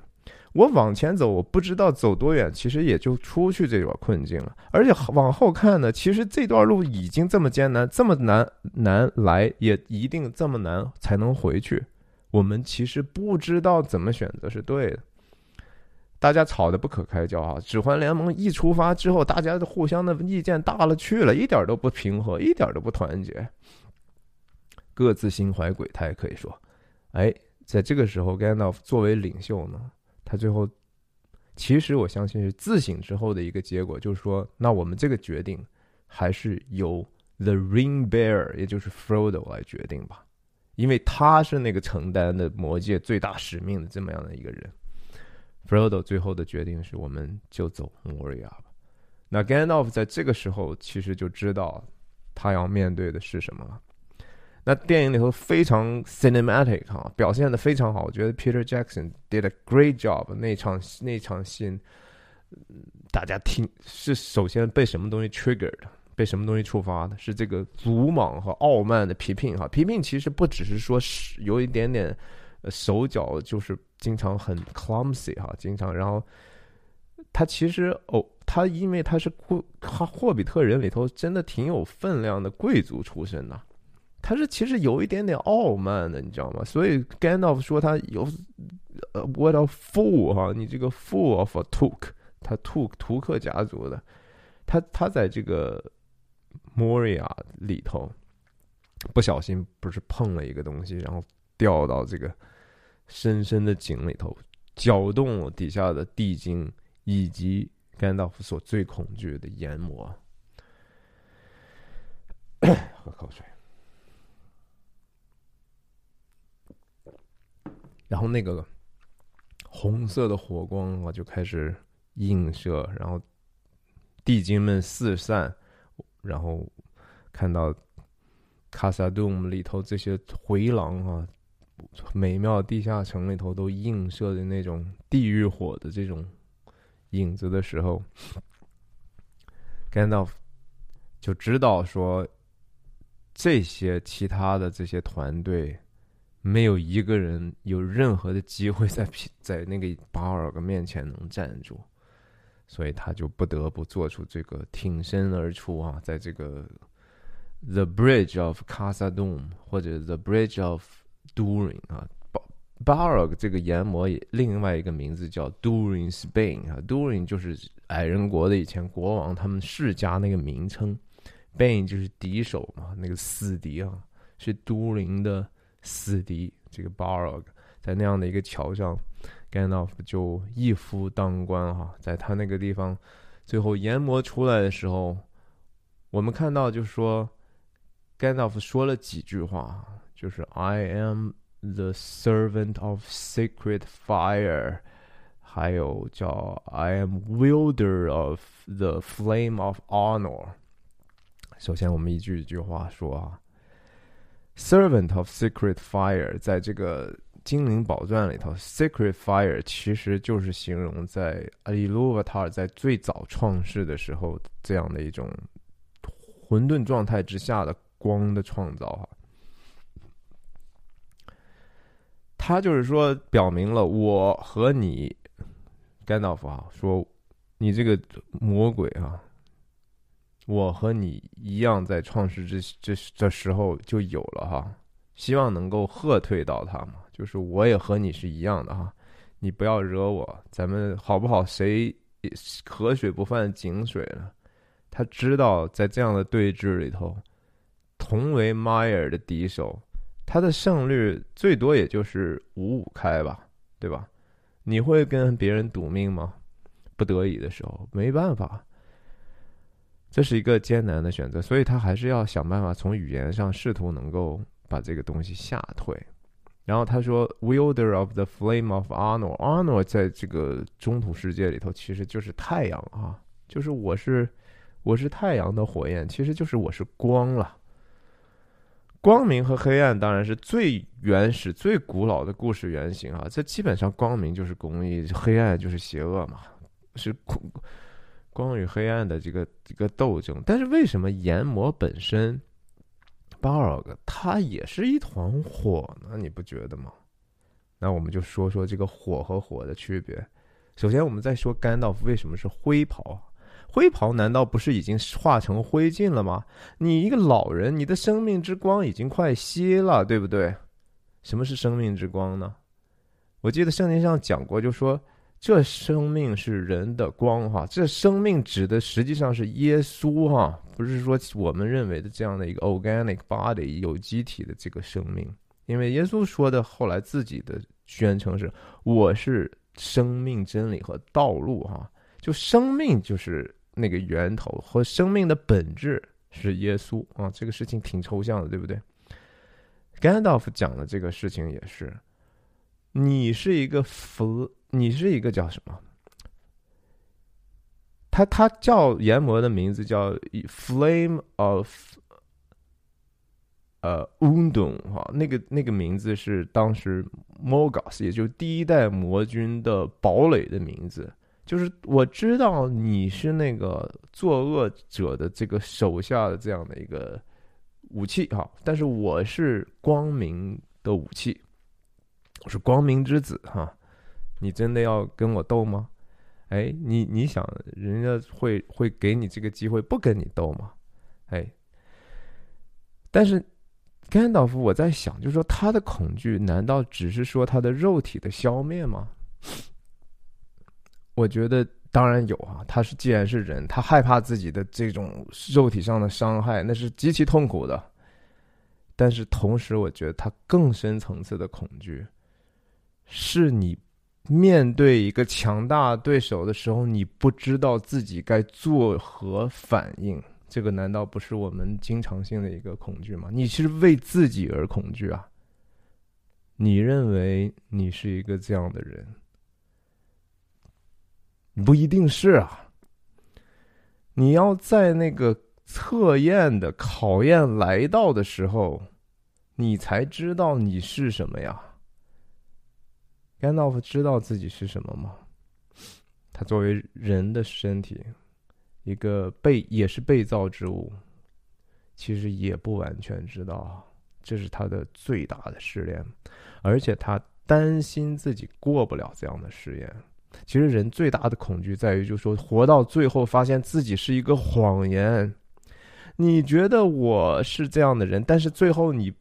我往前走，我不知道走多远，其实也就出去这段困境了。而且往后看呢，其实这段路已经这么艰难，这么难难来，也一定这么难才能回去。我们其实不知道怎么选择是对的。大家吵得不可开交啊！指环联盟一出发之后，大家的互相的意见大了去了，一点都不平和，一点都不团结，各自心怀鬼胎，可以说，哎，在这个时候，Gandalf 作为领袖呢，他最后其实我相信是自省之后的一个结果，就是说，那我们这个决定还是由 The Ring Bearer，也就是 Frodo 来决定吧，因为他是那个承担的魔界最大使命的这么样的一个人。Frodo 最后的决定是，我们就走 Moria 吧。那 Gandalf 在这个时候其实就知道他要面对的是什么了。那电影里头非常 cinematic 哈，表现的非常好，我觉得 Peter Jackson did a great job。那场那场戏，大家听是首先被什么东西 triggered，被什么东西触发的？是这个鲁莽和傲慢的皮聘哈。皮聘其实不只是说是有一点点手脚，就是经常很 clumsy 哈，经常然后他其实哦，他因为他是霍他霍比特人里头真的挺有分量的贵族出身的。他是其实有一点点傲慢的，你知道吗？所以 Gandalf 说他有呃，what a fool 哈，你这个 fool of a Took，他 Took 图克家族的，他他在这个 Moria 里头不小心不是碰了一个东西，然后掉到这个深深的井里头，搅动了底下的地精以及 Gandalf 所最恐惧的炎魔。喝口水。然后那个红色的火光啊，就开始映射，然后地精们四散，然后看到卡萨杜姆里头这些回廊啊，美妙地下城里头都映射的那种地狱火的这种影子的时候，甘道夫就知道说，这些其他的这些团队。没有一个人有任何的机会在 在那个巴尔格面前能站住，所以他就不得不做出这个挺身而出啊，在这个 The Bridge of Casa Doom 或者 The Bridge of Durin 啊，巴巴尔格这个研磨也另外一个名字叫 Durin Spain 啊，Durin 就是矮人国的以前国王他们世家那个名称，Bain 就是敌手嘛，那个死敌啊，是 Durin 的。死敌这个 Barog 在那样的一个桥上，Gandalf 就一夫当关哈，在他那个地方，最后研磨出来的时候，我们看到就是说，Gandalf 说了几句话，就是 I am the servant of sacred fire，还有叫 I am wielder of the flame of honor。首先，我们一句一句话说啊。Servant of Secret Fire，在这个《精灵宝钻》里头，Secret Fire 其实就是形容在阿里鲁瓦塔尔在最早创世的时候这样的一种混沌状态之下的光的创造哈。他就是说，表明了我和你，甘道夫啊，说你这个魔鬼啊。我和你一样，在创世之这这时候就有了哈，希望能够喝退到他嘛，就是我也和你是一样的哈，你不要惹我，咱们好不好？谁河水不犯井水呢？他知道在这样的对峙里头，同为迈尔的敌手，他的胜率最多也就是五五开吧，对吧？你会跟别人赌命吗？不得已的时候，没办法。这是一个艰难的选择，所以他还是要想办法从语言上试图能够把这个东西吓退。然后他说：“Wielder of the flame of honor, honor 在这个中土世界里头其实就是太阳啊，就是我是我是太阳的火焰，其实就是我是光了。光明和黑暗当然是最原始、最古老的故事原型啊。这基本上光明就是公义，黑暗就是邪恶嘛，是恐。”光与黑暗的这个这个斗争，但是为什么炎魔本身，巴尔格他也是一团火呢？你不觉得吗？那我们就说说这个火和火的区别。首先，我们再说甘道夫为什么是灰袍？灰袍难道不是已经化成灰烬了吗？你一个老人，你的生命之光已经快熄了，对不对？什么是生命之光呢？我记得圣经上讲过，就说。这生命是人的光哈，这生命指的实际上是耶稣哈，不是说我们认为的这样的一个 organic body 有机体的这个生命，因为耶稣说的后来自己的宣称是：“我是生命、真理和道路。”哈，就生命就是那个源头和生命的本质是耶稣啊。这个事情挺抽象的，对不对？甘道夫讲的这个事情也是，你是一个佛，你是一个叫什么？他他叫炎魔的名字叫 Flame of。呃，Undun 哈，那个那个名字是当时 Morgas，也就是第一代魔君的堡垒的名字。就是我知道你是那个作恶者的这个手下的这样的一个武器哈，但是我是光明的武器，我是光明之子哈。你真的要跟我斗吗？哎，你你想人家会会给你这个机会不跟你斗吗？哎，但是。甘道夫，我在想，就是说他的恐惧，难道只是说他的肉体的消灭吗？我觉得当然有啊。他是既然是人，他害怕自己的这种肉体上的伤害，那是极其痛苦的。但是同时，我觉得他更深层次的恐惧，是你面对一个强大对手的时候，你不知道自己该作何反应。这个难道不是我们经常性的一个恐惧吗？你是为自己而恐惧啊？你认为你是一个这样的人？不一定是啊。你要在那个测验的考验来到的时候，你才知道你是什么呀。甘道夫知道自己是什么吗？他作为人的身体。一个被也是被造之物，其实也不完全知道，这是他的最大的试炼，而且他担心自己过不了这样的试验。其实人最大的恐惧在于，就是说活到最后，发现自己是一个谎言。你觉得我是这样的人，但是最后你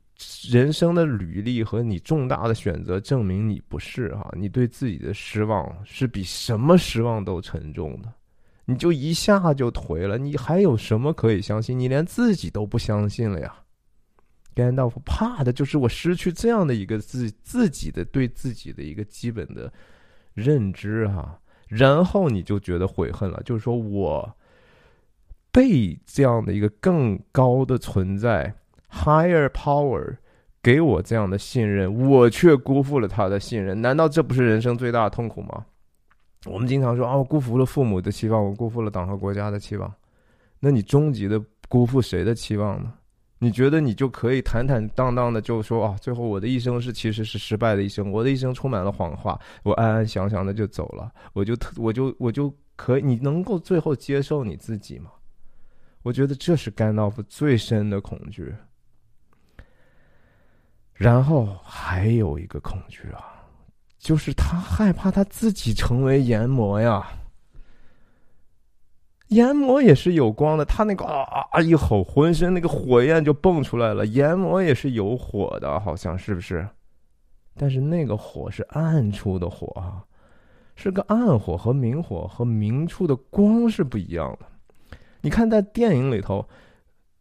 人生的履历和你重大的选择证明你不是哈，你对自己的失望是比什么失望都沉重的。你就一下就颓了，你还有什么可以相信？你连自己都不相信了呀！甘道夫怕的就是我失去这样的一个自自己的对自己的一个基本的认知哈，然后你就觉得悔恨了，就是说我被这样的一个更高的存在 （higher power） 给我这样的信任，我却辜负了他的信任，难道这不是人生最大的痛苦吗？我们经常说啊，我辜负了父母的期望，我辜负了党和国家的期望。那你终极的辜负谁的期望呢？你觉得你就可以坦坦荡荡的就说啊，最后我的一生是其实是失败的一生，我的一生充满了谎话，我安安详详的就走了，我就特我就我就可以，你能够最后接受你自己吗？我觉得这是甘道夫最深的恐惧。然后还有一个恐惧啊。就是他害怕他自己成为炎魔呀，炎魔也是有光的，他那个啊啊一吼，浑身那个火焰就蹦出来了。炎魔也是有火的，好像是不是？但是那个火是暗处的火啊，是个暗火和明火和明处的光是不一样的。你看在电影里头，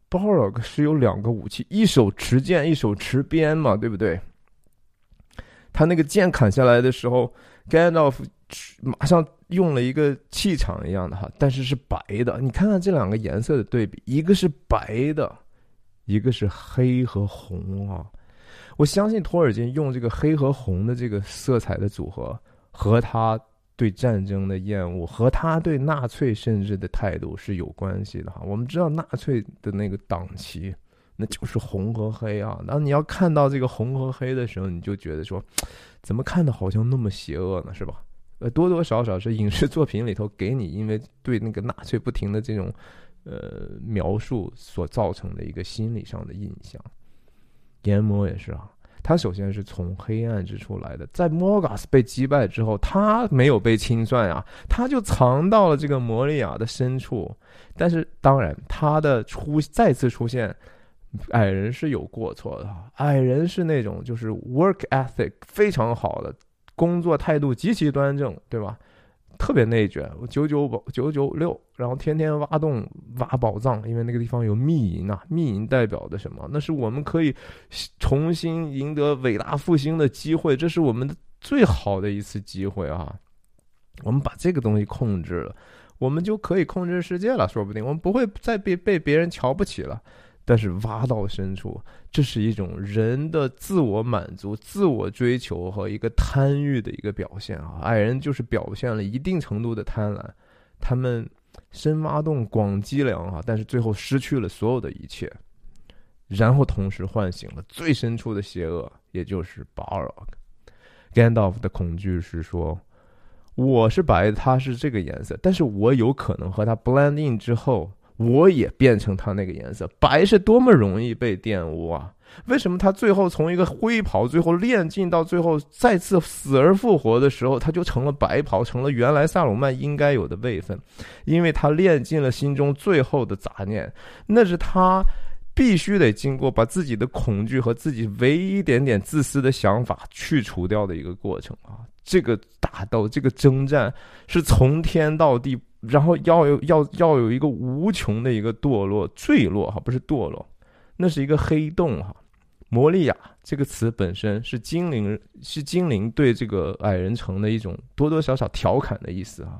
包尔克是有两个武器，一手持剑，一手持鞭嘛，对不对？他那个剑砍下来的时候，Gandalf 马上用了一个气场一样的哈，但是是白的。你看看这两个颜色的对比，一个是白的，一个是黑和红啊。我相信托尔金用这个黑和红的这个色彩的组合，和他对战争的厌恶，和他对纳粹甚至的态度是有关系的哈。我们知道纳粹的那个党旗。那就是红和黑啊！当你要看到这个红和黑的时候，你就觉得说，怎么看的好像那么邪恶呢？是吧？呃，多多少少是影视作品里头给你，因为对那个纳粹不停的这种呃描述所造成的一个心理上的印象。研磨也是啊，他首先是从黑暗之处来的，在莫嘎斯被击败之后，他没有被清算啊，他就藏到了这个摩利亚的深处。但是当然，他的出再次出现。矮人是有过错的，矮人是那种就是 work ethic 非常好的，工作态度极其端正，对吧？特别内卷，九九宝九九六，然后天天挖洞挖宝藏，因为那个地方有密银啊，密银代表的什么？那是我们可以重新赢得伟大复兴的机会，这是我们的最好的一次机会啊！我们把这个东西控制了，我们就可以控制世界了，说不定我们不会再被被别人瞧不起了。但是挖到深处，这是一种人的自我满足、自我追求和一个贪欲的一个表现啊！矮人就是表现了一定程度的贪婪，他们深挖洞、广积粮啊，但是最后失去了所有的一切，然后同时唤醒了最深处的邪恶，也就是巴尔 Gandalf 的恐惧是说：“我是白的，他是这个颜色，但是我有可能和他 blend in 之后。”我也变成他那个颜色，白是多么容易被玷污啊！为什么他最后从一个灰袍，最后炼尽到最后再次死而复活的时候，他就成了白袍，成了原来萨鲁曼应该有的位分？因为他炼尽了心中最后的杂念，那是他必须得经过把自己的恐惧和自己唯一一点点自私的想法去除掉的一个过程啊！这个打斗，这个征战是从天到地。然后要有要要有一个无穷的一个堕落坠落哈，不是堕落，那是一个黑洞哈。摩利亚这个词本身是精灵是精灵对这个矮人城的一种多多少少调侃的意思啊。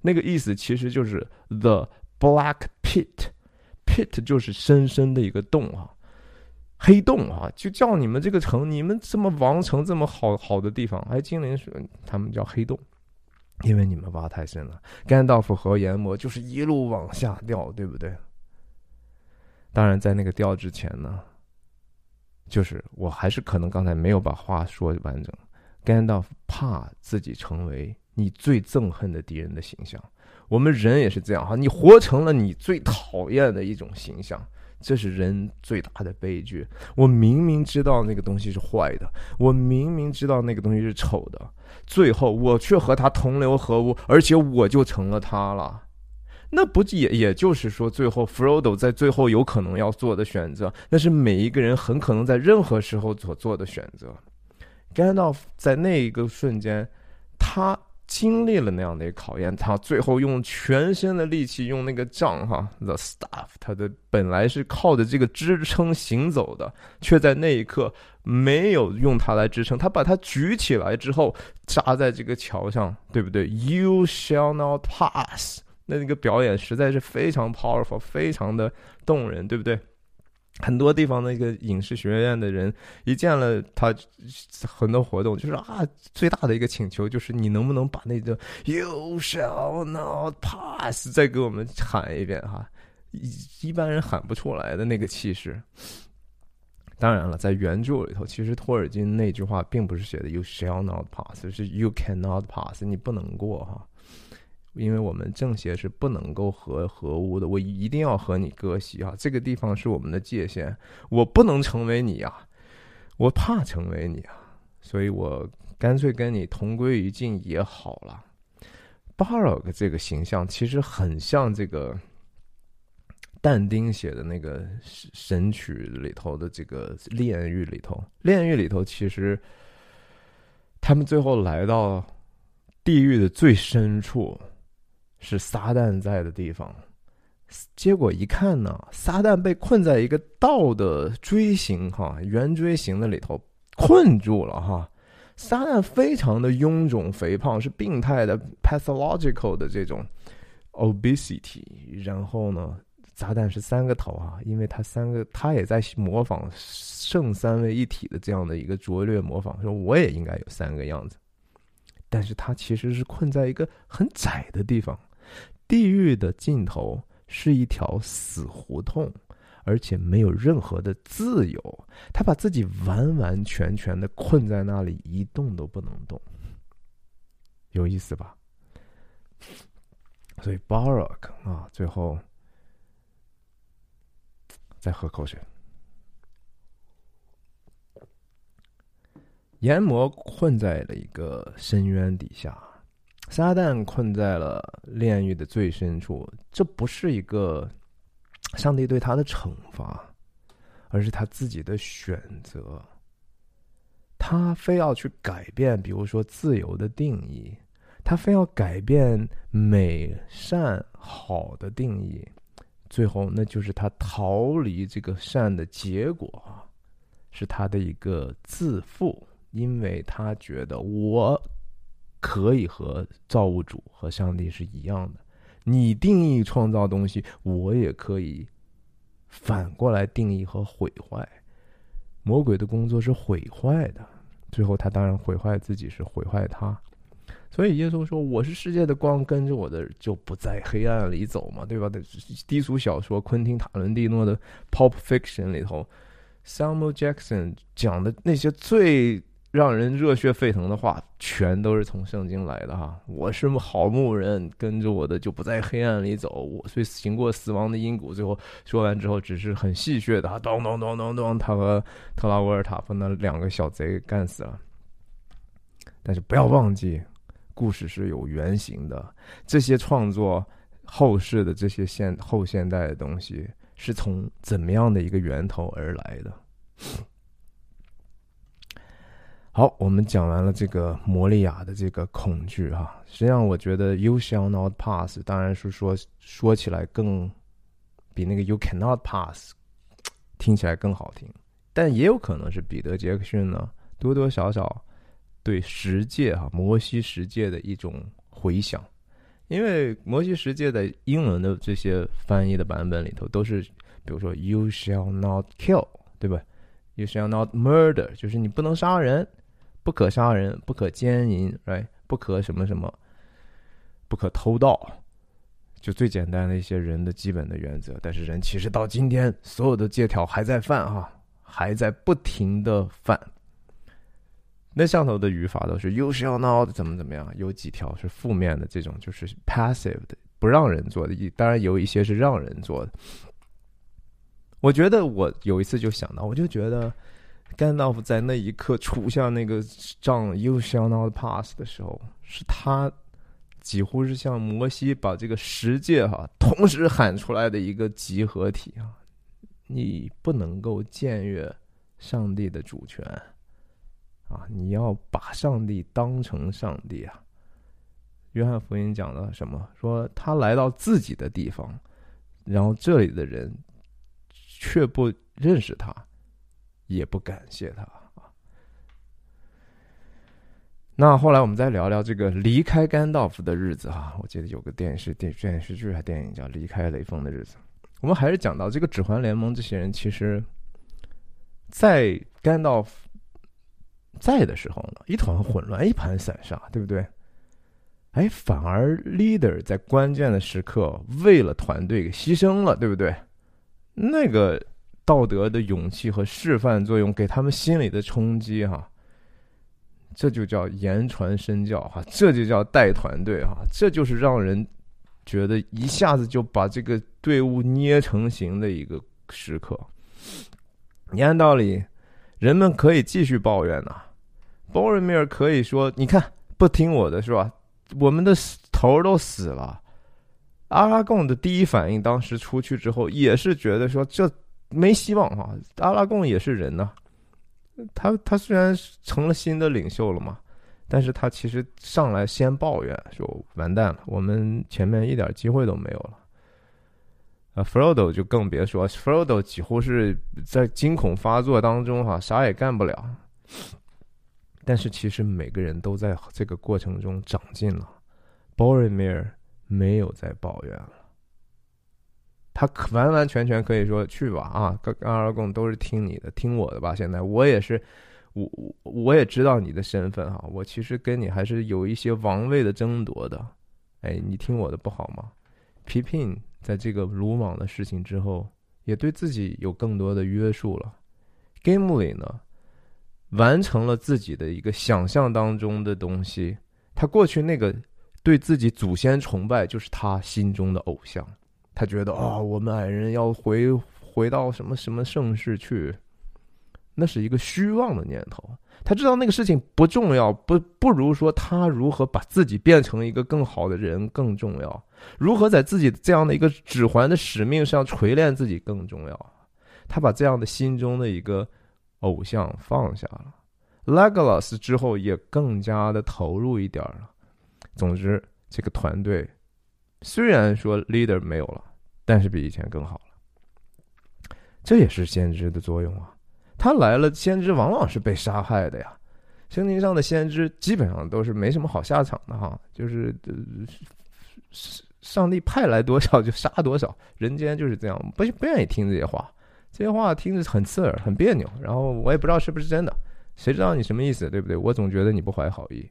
那个意思其实就是 the black pit，pit 就是深深的一个洞啊，黑洞啊，就叫你们这个城，你们这么王城这么好好的地方，哎，精灵说他们叫黑洞。因为你们挖太深了，甘道夫和研磨就是一路往下掉，对不对？当然，在那个掉之前呢，就是我还是可能刚才没有把话说完整。甘道夫怕自己成为你最憎恨的敌人的形象，我们人也是这样哈，你活成了你最讨厌的一种形象。这是人最大的悲剧。我明明知道那个东西是坏的，我明明知道那个东西是丑的，最后我却和他同流合污，而且我就成了他了。那不也也就是说，最后 Frodo 在最后有可能要做的选择，那是每一个人很可能在任何时候所做的选择。Gandalf 在那一个瞬间，他。经历了那样的一个考验，他最后用全身的力气，用那个杖哈，the staff，他的本来是靠着这个支撑行走的，却在那一刻没有用它来支撑，他把它举起来之后，扎在这个桥上，对不对？You shall not pass。那那个表演实在是非常 powerful，非常的动人，对不对？很多地方那个影视学院的人一见了他很多活动，就是啊，最大的一个请求就是你能不能把那个 “You shall not pass” 再给我们喊一遍哈，一一般人喊不出来的那个气势。当然了，在原著里头，其实托尔金那句话并不是写的 “You shall not pass”，是 “You cannot pass”，你不能过哈。因为我们正邪是不能够合合污的，我一定要和你割席啊！这个地方是我们的界限，我不能成为你啊，我怕成为你啊，所以我干脆跟你同归于尽也好了。巴尔克这个形象其实很像这个但丁写的那个神曲里头的这个炼狱里头，炼狱里头其实他们最后来到地狱的最深处。是撒旦在的地方，结果一看呢，撒旦被困在一个道的锥形哈圆锥形的里头困住了哈。撒旦非常的臃肿肥胖，是病态的 pathological 的这种 obesity。然后呢，撒旦是三个头啊，因为他三个他也在模仿圣三位一体的这样的一个拙劣模仿，说我也应该有三个样子，但是他其实是困在一个很窄的地方。地狱的尽头是一条死胡同，而且没有任何的自由。他把自己完完全全的困在那里，一动都不能动。有意思吧？所以 Barak 啊，最后再喝口水。研磨困在了一个深渊底下。撒旦困在了炼狱的最深处，这不是一个上帝对他的惩罚，而是他自己的选择。他非要去改变，比如说自由的定义，他非要改变美善好的定义，最后那就是他逃离这个善的结果，是他的一个自负，因为他觉得我可以和造物主和上帝是一样的，你定义创造东西，我也可以反过来定义和毁坏。魔鬼的工作是毁坏的，最后他当然毁坏自己，是毁坏他。所以耶稣说：“我是世界的光，跟着我的就不在黑暗里走嘛，对吧？”的低俗小说，昆汀·塔伦蒂诺的《Pop Fiction》里头，Samuel Jackson 讲的那些最。让人热血沸腾的话，全都是从圣经来的哈。我是好牧人，跟着我的就不在黑暗里走。我虽行过死亡的阴谷，最后说完之后，只是很戏谑的，咚咚咚咚咚，他和特拉沃尔塔夫那两个小贼干死了。但是不要忘记，故事是有原型的。这些创作后世的这些现后现代的东西，是从怎么样的一个源头而来的？好，我们讲完了这个摩利亚的这个恐惧哈。实际上，我觉得 “You shall not pass” 当然是说说起来更比那个 “You cannot pass” 听起来更好听，但也有可能是彼得杰克逊呢多多少少对十诫哈摩西十诫的一种回想，因为摩西十诫的英文的这些翻译的版本里头都是，比如说 “You shall not kill”，对吧？“You shall not murder”，就是你不能杀人。不可杀人，不可奸淫，right？不可什么什么，不可偷盗，就最简单的一些人的基本的原则。但是人其实到今天，所有的借条还在犯哈，还在不停的犯。那上头的语法都是 “you shall not” 怎么怎么样，有几条是负面的，这种就是 passive 的，不让人做的。当然有一些是让人做的。我觉得我有一次就想到，我就觉得。甘道夫在那一刻出下那个账 “You shall not pass” 的时候，是他几乎是像摩西把这个十诫哈同时喊出来的一个集合体啊！你不能够僭越上帝的主权啊！你要把上帝当成上帝啊！约翰福音讲了什么？说他来到自己的地方，然后这里的人却不认识他。也不感谢他啊。那后来我们再聊聊这个离开甘道夫的日子哈。我记得有个电视电电视剧还电影叫《离开雷锋的日子》。我们还是讲到这个指环联盟这些人，其实，在甘道夫在的时候呢，一团混乱，一盘散沙，对不对？哎，反而 leader 在关键的时刻为了团队给牺牲了，对不对？那个。道德的勇气和示范作用给他们心里的冲击，哈，这就叫言传身教，哈，这就叫带团队，哈，这就是让人觉得一下子就把这个队伍捏成型的一个时刻。你按道理，人们可以继续抱怨呐，鲍瑞米尔可以说：“你看，不听我的是吧？我们的头都死了。”阿拉贡的第一反应，当时出去之后，也是觉得说这。没希望哈，阿拉贡也是人呐，他他虽然成了新的领袖了嘛，但是他其实上来先抱怨说完蛋了，我们前面一点机会都没有了。啊，f r o d o 就更别说，f r o d o 几乎是在惊恐发作当中哈，啥也干不了。但是其实每个人都在这个过程中长进了 b o r i m i r 没有再抱怨了。他可完完全全可以说去吧啊，跟阿拉贡都是听你的，听我的吧。现在我也是，我我我也知道你的身份哈，我其实跟你还是有一些王位的争夺的。哎，你听我的不好吗？皮聘在这个鲁莽的事情之后，也对自己有更多的约束了。Game 里呢，完成了自己的一个想象当中的东西。他过去那个对自己祖先崇拜，就是他心中的偶像。他觉得啊，我们矮人要回回到什么什么盛世去，那是一个虚妄的念头。他知道那个事情不重要，不不如说他如何把自己变成一个更好的人更重要，如何在自己这样的一个指环的使命上锤炼自己更重要。他把这样的心中的一个偶像放下了。Legolas 之后也更加的投入一点了。总之，这个团队虽然说 leader 没有了，但是比以前更好了。这也是先知的作用啊！他来了，先知往往是被杀害的呀。圣经上的先知基本上都是没什么好下场的哈，就是上帝派来多少就杀多少，人间就是这样，不不愿意听这些话，这些话听着很刺耳，很别扭。然后我也不知道是不是真的，谁知道你什么意思，对不对？我总觉得你不怀好意。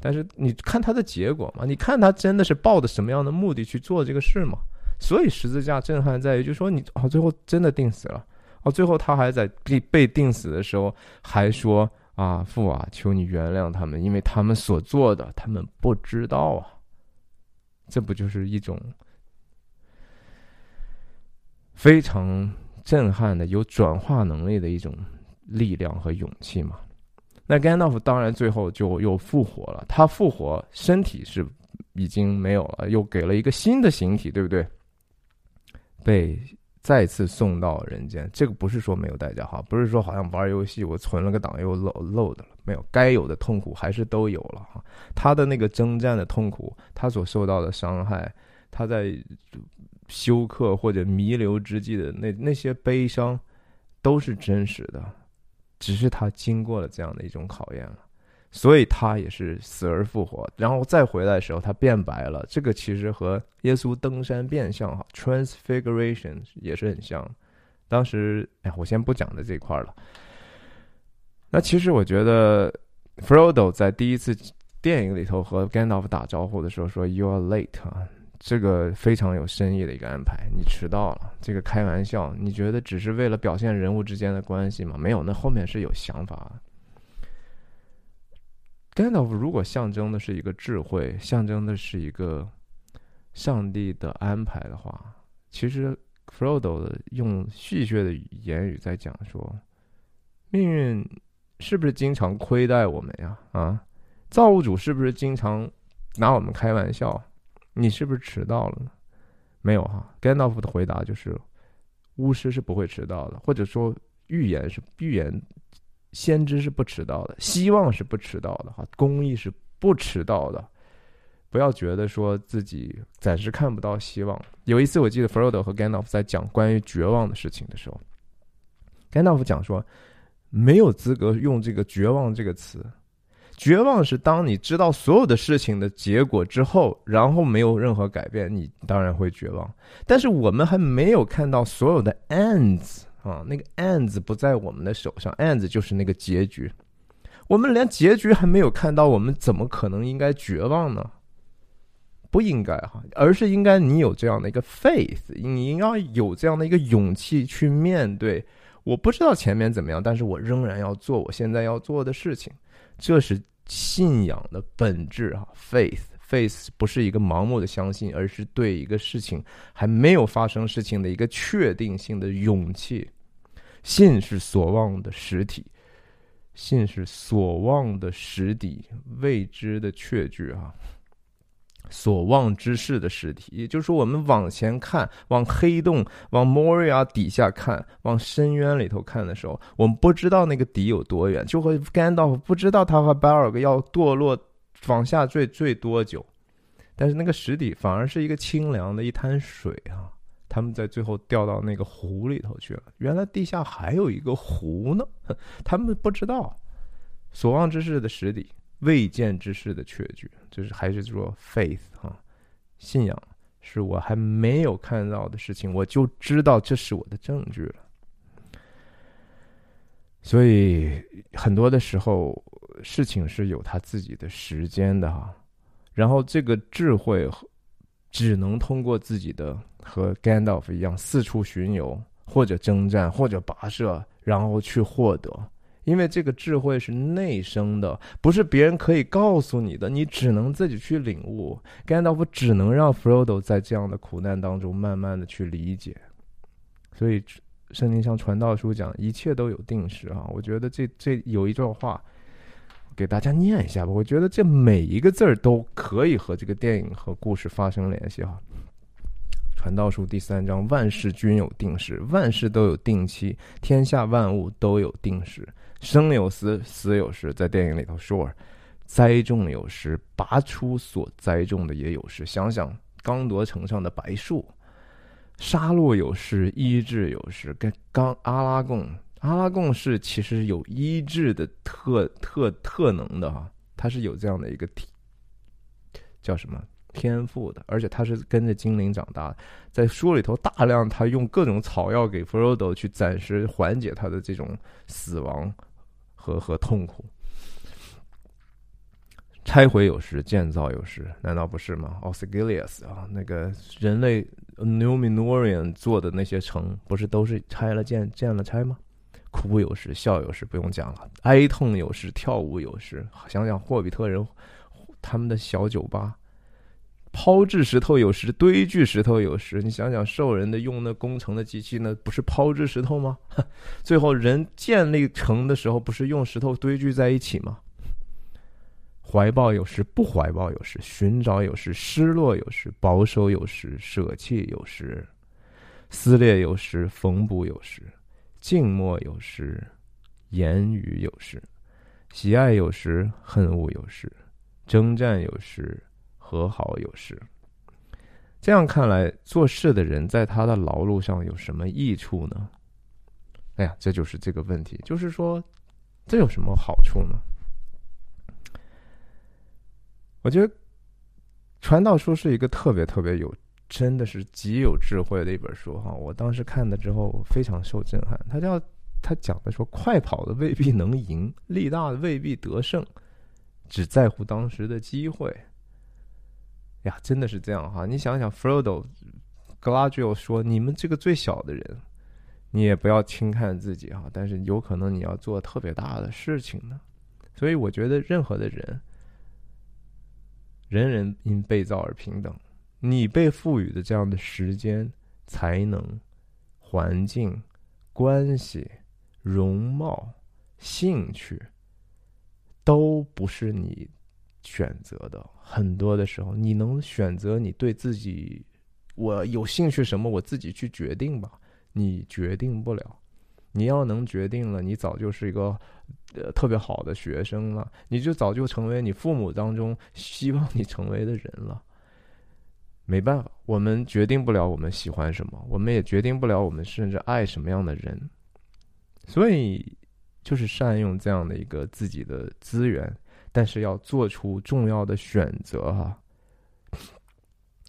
但是你看他的结果嘛？你看他真的是抱着什么样的目的去做这个事吗？所以十字架震撼在于，就是说你哦，最后真的定死了哦，最后他还在被被定死的时候还说啊，父啊，求你原谅他们，因为他们所做的，他们不知道啊。这不就是一种非常震撼的、有转化能力的一种力量和勇气吗？那甘道夫当然最后就又复活了，他复活身体是已经没有了，又给了一个新的形体，对不对？被再次送到人间，这个不是说没有代价哈，不是说好像玩游戏我存了个档又漏漏的了，没有，该有的痛苦还是都有了哈。他的那个征战的痛苦，他所受到的伤害，他在休克或者弥留之际的那那些悲伤，都是真实的。只是他经过了这样的一种考验了，所以他也是死而复活，然后再回来的时候他变白了。这个其实和耶稣登山变相哈，transfiguration 也是很像。当时哎，我先不讲的这一块了。那其实我觉得，Frodo 在第一次电影里头和 Gandalf 打招呼的时候说 “You are late” 啊。这个非常有深意的一个安排，你迟到了，这个开玩笑，你觉得只是为了表现人物之间的关系吗？没有，那后面是有想法。Gandalf 如果象征的是一个智慧，象征的是一个上帝的安排的话，其实 Frodo 用戏谑的言语在讲说，命运是不是经常亏待我们呀？啊，造物主是不是经常拿我们开玩笑？你是不是迟到了呢？没有哈。Gandalf 的回答就是：巫师是不会迟到的，或者说预言是预言，先知是不迟到的，希望是不迟到的哈，公益是不迟到的。不要觉得说自己暂时看不到希望。有一次我记得 Frodo 和 Gandalf 在讲关于绝望的事情的时候，Gandalf 讲说没有资格用这个“绝望”这个词。绝望是当你知道所有的事情的结果之后，然后没有任何改变，你当然会绝望。但是我们还没有看到所有的 ends 啊，那个 ends 不在我们的手上，ends 就是那个结局。我们连结局还没有看到，我们怎么可能应该绝望呢？不应该哈，而是应该你有这样的一个 faith，你要有这样的一个勇气去面对。我不知道前面怎么样，但是我仍然要做我现在要做的事情。这是信仰的本质啊，faith，faith 不是一个盲目的相信，而是对一个事情还没有发生事情的一个确定性的勇气。信是所望的实体，信是所望的实底，未知的确据啊。所望之事的实体，也就是说，我们往前看，往黑洞、往 Moria 底下看，往深渊里头看的时候，我们不知道那个底有多远，就和 Gandalf 不知道他和 b a r g 要堕落往下坠坠多久，但是那个实底反而是一个清凉的一滩水啊！他们在最后掉到那个湖里头去了，原来地下还有一个湖呢，他们不知道所望之事的实底。未见之事的确据，就是还是说 faith 哈，信仰是我还没有看到的事情，我就知道这是我的证据了。所以很多的时候，事情是有它自己的时间的哈。然后这个智慧只能通过自己的和 Gandalf 一样四处巡游，或者征战，或者跋涉，然后去获得。因为这个智慧是内生的，不是别人可以告诉你的，你只能自己去领悟。甘道夫只能让 Frodo 在这样的苦难当中慢慢的去理解。所以圣经上传道书讲一切都有定时啊，我觉得这这有一段话给大家念一下吧。我觉得这每一个字儿都可以和这个电影和故事发生联系哈。传道书第三章，万事均有定时，万事都有定期，天下万物都有定时。生有死，死有时，在电影里头说，栽种有时，拔出所栽种的也有时。想想刚铎城上的白树，杀戮有时，医治有时。跟刚阿拉贡，阿拉贡是其实有医治的特特特能的哈，他是有这样的一个体，叫什么？天赋的，而且他是跟着精灵长大，在书里头大量他用各种草药给弗罗多去暂时缓解他的这种死亡和和痛苦。拆毁有时，建造有时，难道不是吗 o s g i l i u s 啊，那个人类 Numenorian 做的那些城，不是都是拆了建，建了拆吗？哭有时，笑有时，不用讲了。哀痛有时，跳舞有时。想想霍比特人他们的小酒吧。抛掷石头有时，堆聚石头有时。你想想，兽人的用那工程的机器，那不是抛掷石头吗？最后人建立城的时候，不是用石头堆聚在一起吗？怀抱有时，不怀抱有时；寻找有时，失落有时；保守有时，舍弃有时；撕裂有时，缝补有时；静默有时，言语有时；喜爱有时，恨恶有时；征战有时。和好有时，这样看来，做事的人在他的劳碌上有什么益处呢？哎呀，这就是这个问题，就是说，这有什么好处呢？我觉得《传道书》是一个特别特别有，真的是极有智慧的一本书哈。我当时看了之后非常受震撼。他叫他讲的说，快跑的未必能赢，力大的未必得胜，只在乎当时的机会。呀，真的是这样哈！你想想，Frodo、格拉吉欧说：“你们这个最小的人，你也不要轻看自己哈。但是有可能你要做特别大的事情呢。所以我觉得，任何的人，人人因被造而平等。你被赋予的这样的时间、才能、环境、关系、容貌、兴趣，都不是你。”选择的很多的时候，你能选择你对自己，我有兴趣什么，我自己去决定吧。你决定不了，你要能决定了，你早就是一个呃特别好的学生了，你就早就成为你父母当中希望你成为的人了。没办法，我们决定不了我们喜欢什么，我们也决定不了我们甚至爱什么样的人，所以就是善用这样的一个自己的资源。但是要做出重要的选择哈，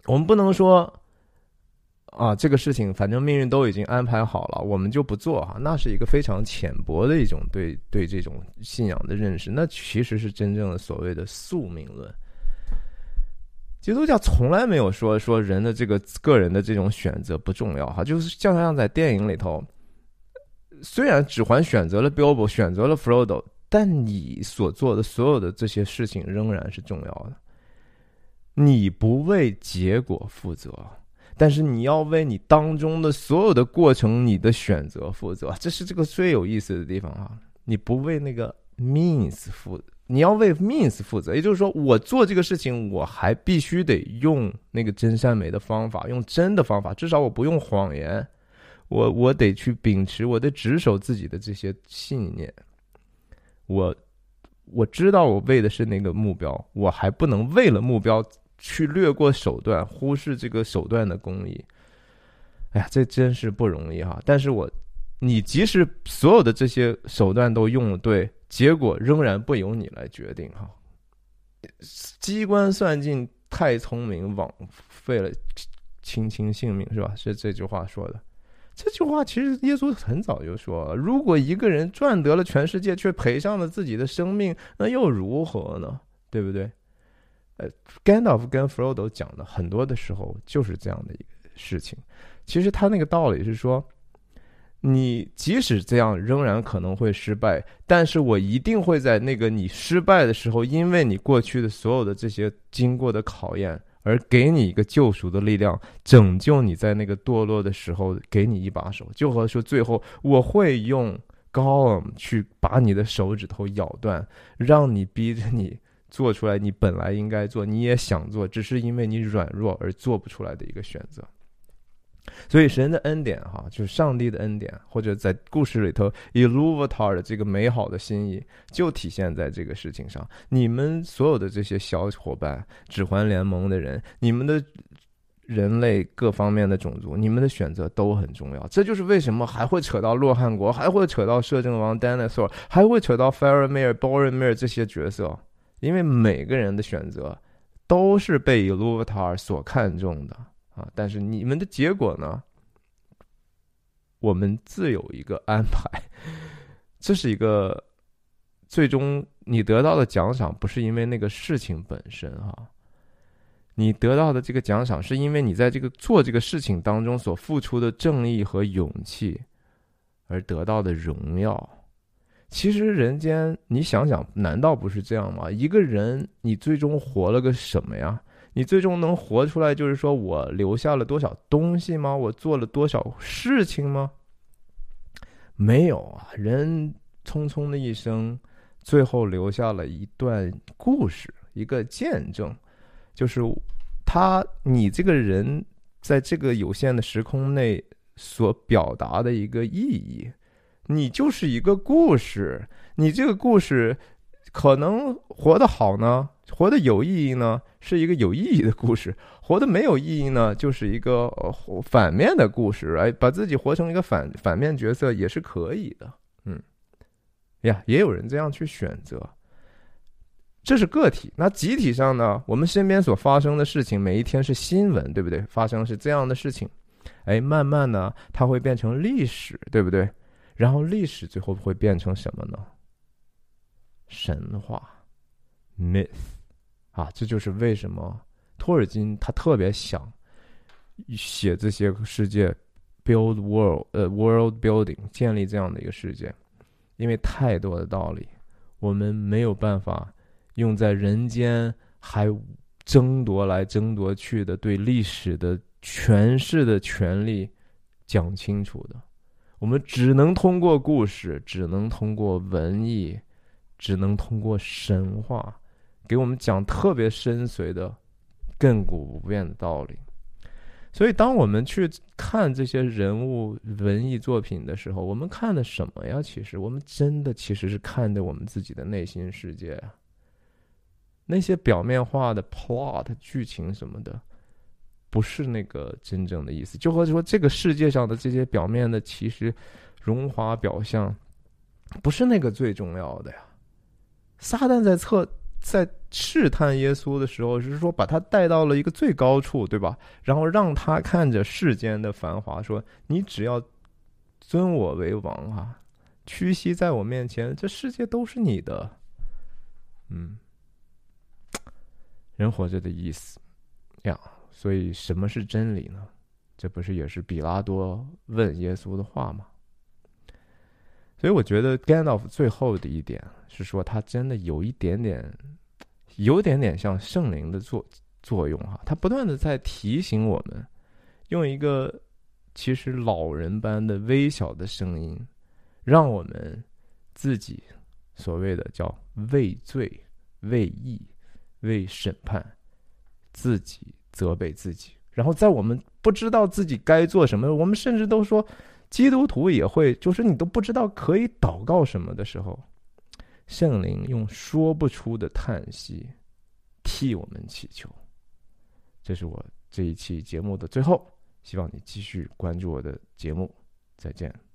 我们不能说啊，这个事情反正命运都已经安排好了，我们就不做哈，那是一个非常浅薄的一种对对这种信仰的认识，那其实是真正的所谓的宿命论。基督教从来没有说说人的这个个人的这种选择不重要哈，就是就像在电影里头，虽然指环选择了 Bilbo，选择了 Frodo。但你所做的所有的这些事情仍然是重要的。你不为结果负责，但是你要为你当中的所有的过程、你的选择负责。这是这个最有意思的地方啊！你不为那个 means 负，你要为 means 负责。也就是说，我做这个事情，我还必须得用那个真善美的方法，用真的方法，至少我不用谎言。我我得去秉持，我得执守自己的这些信念。我我知道我为的是那个目标，我还不能为了目标去略过手段，忽视这个手段的公益。哎呀，这真是不容易哈！但是我，你即使所有的这些手段都用了对，结果仍然不由你来决定哈。机关算尽太聪明，枉费了卿卿性命，是吧？是这句话说的。这句话其实耶稣很早就说了：如果一个人赚得了全世界，却赔上了自己的生命，那又如何呢？对不对？呃，甘道夫跟弗罗多讲的很多的时候就是这样的一个事情。其实他那个道理是说，你即使这样，仍然可能会失败，但是我一定会在那个你失败的时候，因为你过去的所有的这些经过的考验。而给你一个救赎的力量，拯救你在那个堕落的时候，给你一把手，就和说最后我会用高昂去把你的手指头咬断，让你逼着你做出来你本来应该做，你也想做，只是因为你软弱而做不出来的一个选择。所以神的恩典哈，就是上帝的恩典，或者在故事里头 i l u v a 的这个美好的心意，就体现在这个事情上。你们所有的这些小伙伴，指环联盟的人，你们的人类各方面的种族，你们的选择都很重要。这就是为什么还会扯到洛汗国，还会扯到摄政王 Dinosaur，还会扯到 Faramir、Boromir 这些角色，因为每个人的选择都是被 i l u v a 所看重的。啊！但是你们的结果呢？我们自有一个安排，这是一个最终你得到的奖赏，不是因为那个事情本身哈。你得到的这个奖赏，是因为你在这个做这个事情当中所付出的正义和勇气而得到的荣耀。其实人间，你想想，难道不是这样吗？一个人，你最终活了个什么呀？你最终能活出来，就是说我留下了多少东西吗？我做了多少事情吗？没有啊，人匆匆的一生，最后留下了一段故事，一个见证，就是他，你这个人在这个有限的时空内所表达的一个意义，你就是一个故事，你这个故事可能活得好呢。活得有意义呢，是一个有意义的故事；活得没有意义呢，就是一个反面的故事。哎，把自己活成一个反反面角色也是可以的。嗯，呀，也有人这样去选择。这是个体，那集体上呢？我们身边所发生的事情，每一天是新闻，对不对？发生是这样的事情，哎，慢慢呢，它会变成历史，对不对？然后历史最后会变成什么呢？神话，myth。啊，这就是为什么托尔金他特别想写这些世界，build world，呃，world building，建立这样的一个世界，因为太多的道理，我们没有办法用在人间还争夺来争夺去的对历史的诠释的权利讲清楚的，我们只能通过故事，只能通过文艺，只能通过神话。给我们讲特别深邃的、亘古不变的道理。所以，当我们去看这些人物文艺作品的时候，我们看的什么呀？其实，我们真的其实是看的我们自己的内心世界啊。那些表面化的 plot 剧情什么的，不是那个真正的意思。就或者说，这个世界上的这些表面的，其实荣华表象，不是那个最重要的呀。撒旦在测。在试探耶稣的时候，是说把他带到了一个最高处，对吧？然后让他看着世间的繁华，说：“你只要尊我为王啊，屈膝在我面前，这世界都是你的。”嗯，人活着的意思呀。所以，什么是真理呢？这不是也是比拉多问耶稣的话吗？所以，我觉得 Gandalf 最后的一点是说，他真的有一点点。有点点像圣灵的作作用哈，他不断的在提醒我们，用一个其实老人般的微小的声音，让我们自己所谓的叫畏罪、畏义、畏审判，自己责备自己。然后在我们不知道自己该做什么，我们甚至都说基督徒也会，就是你都不知道可以祷告什么的时候。圣灵用说不出的叹息替我们祈求，这是我这一期节目的最后。希望你继续关注我的节目，再见。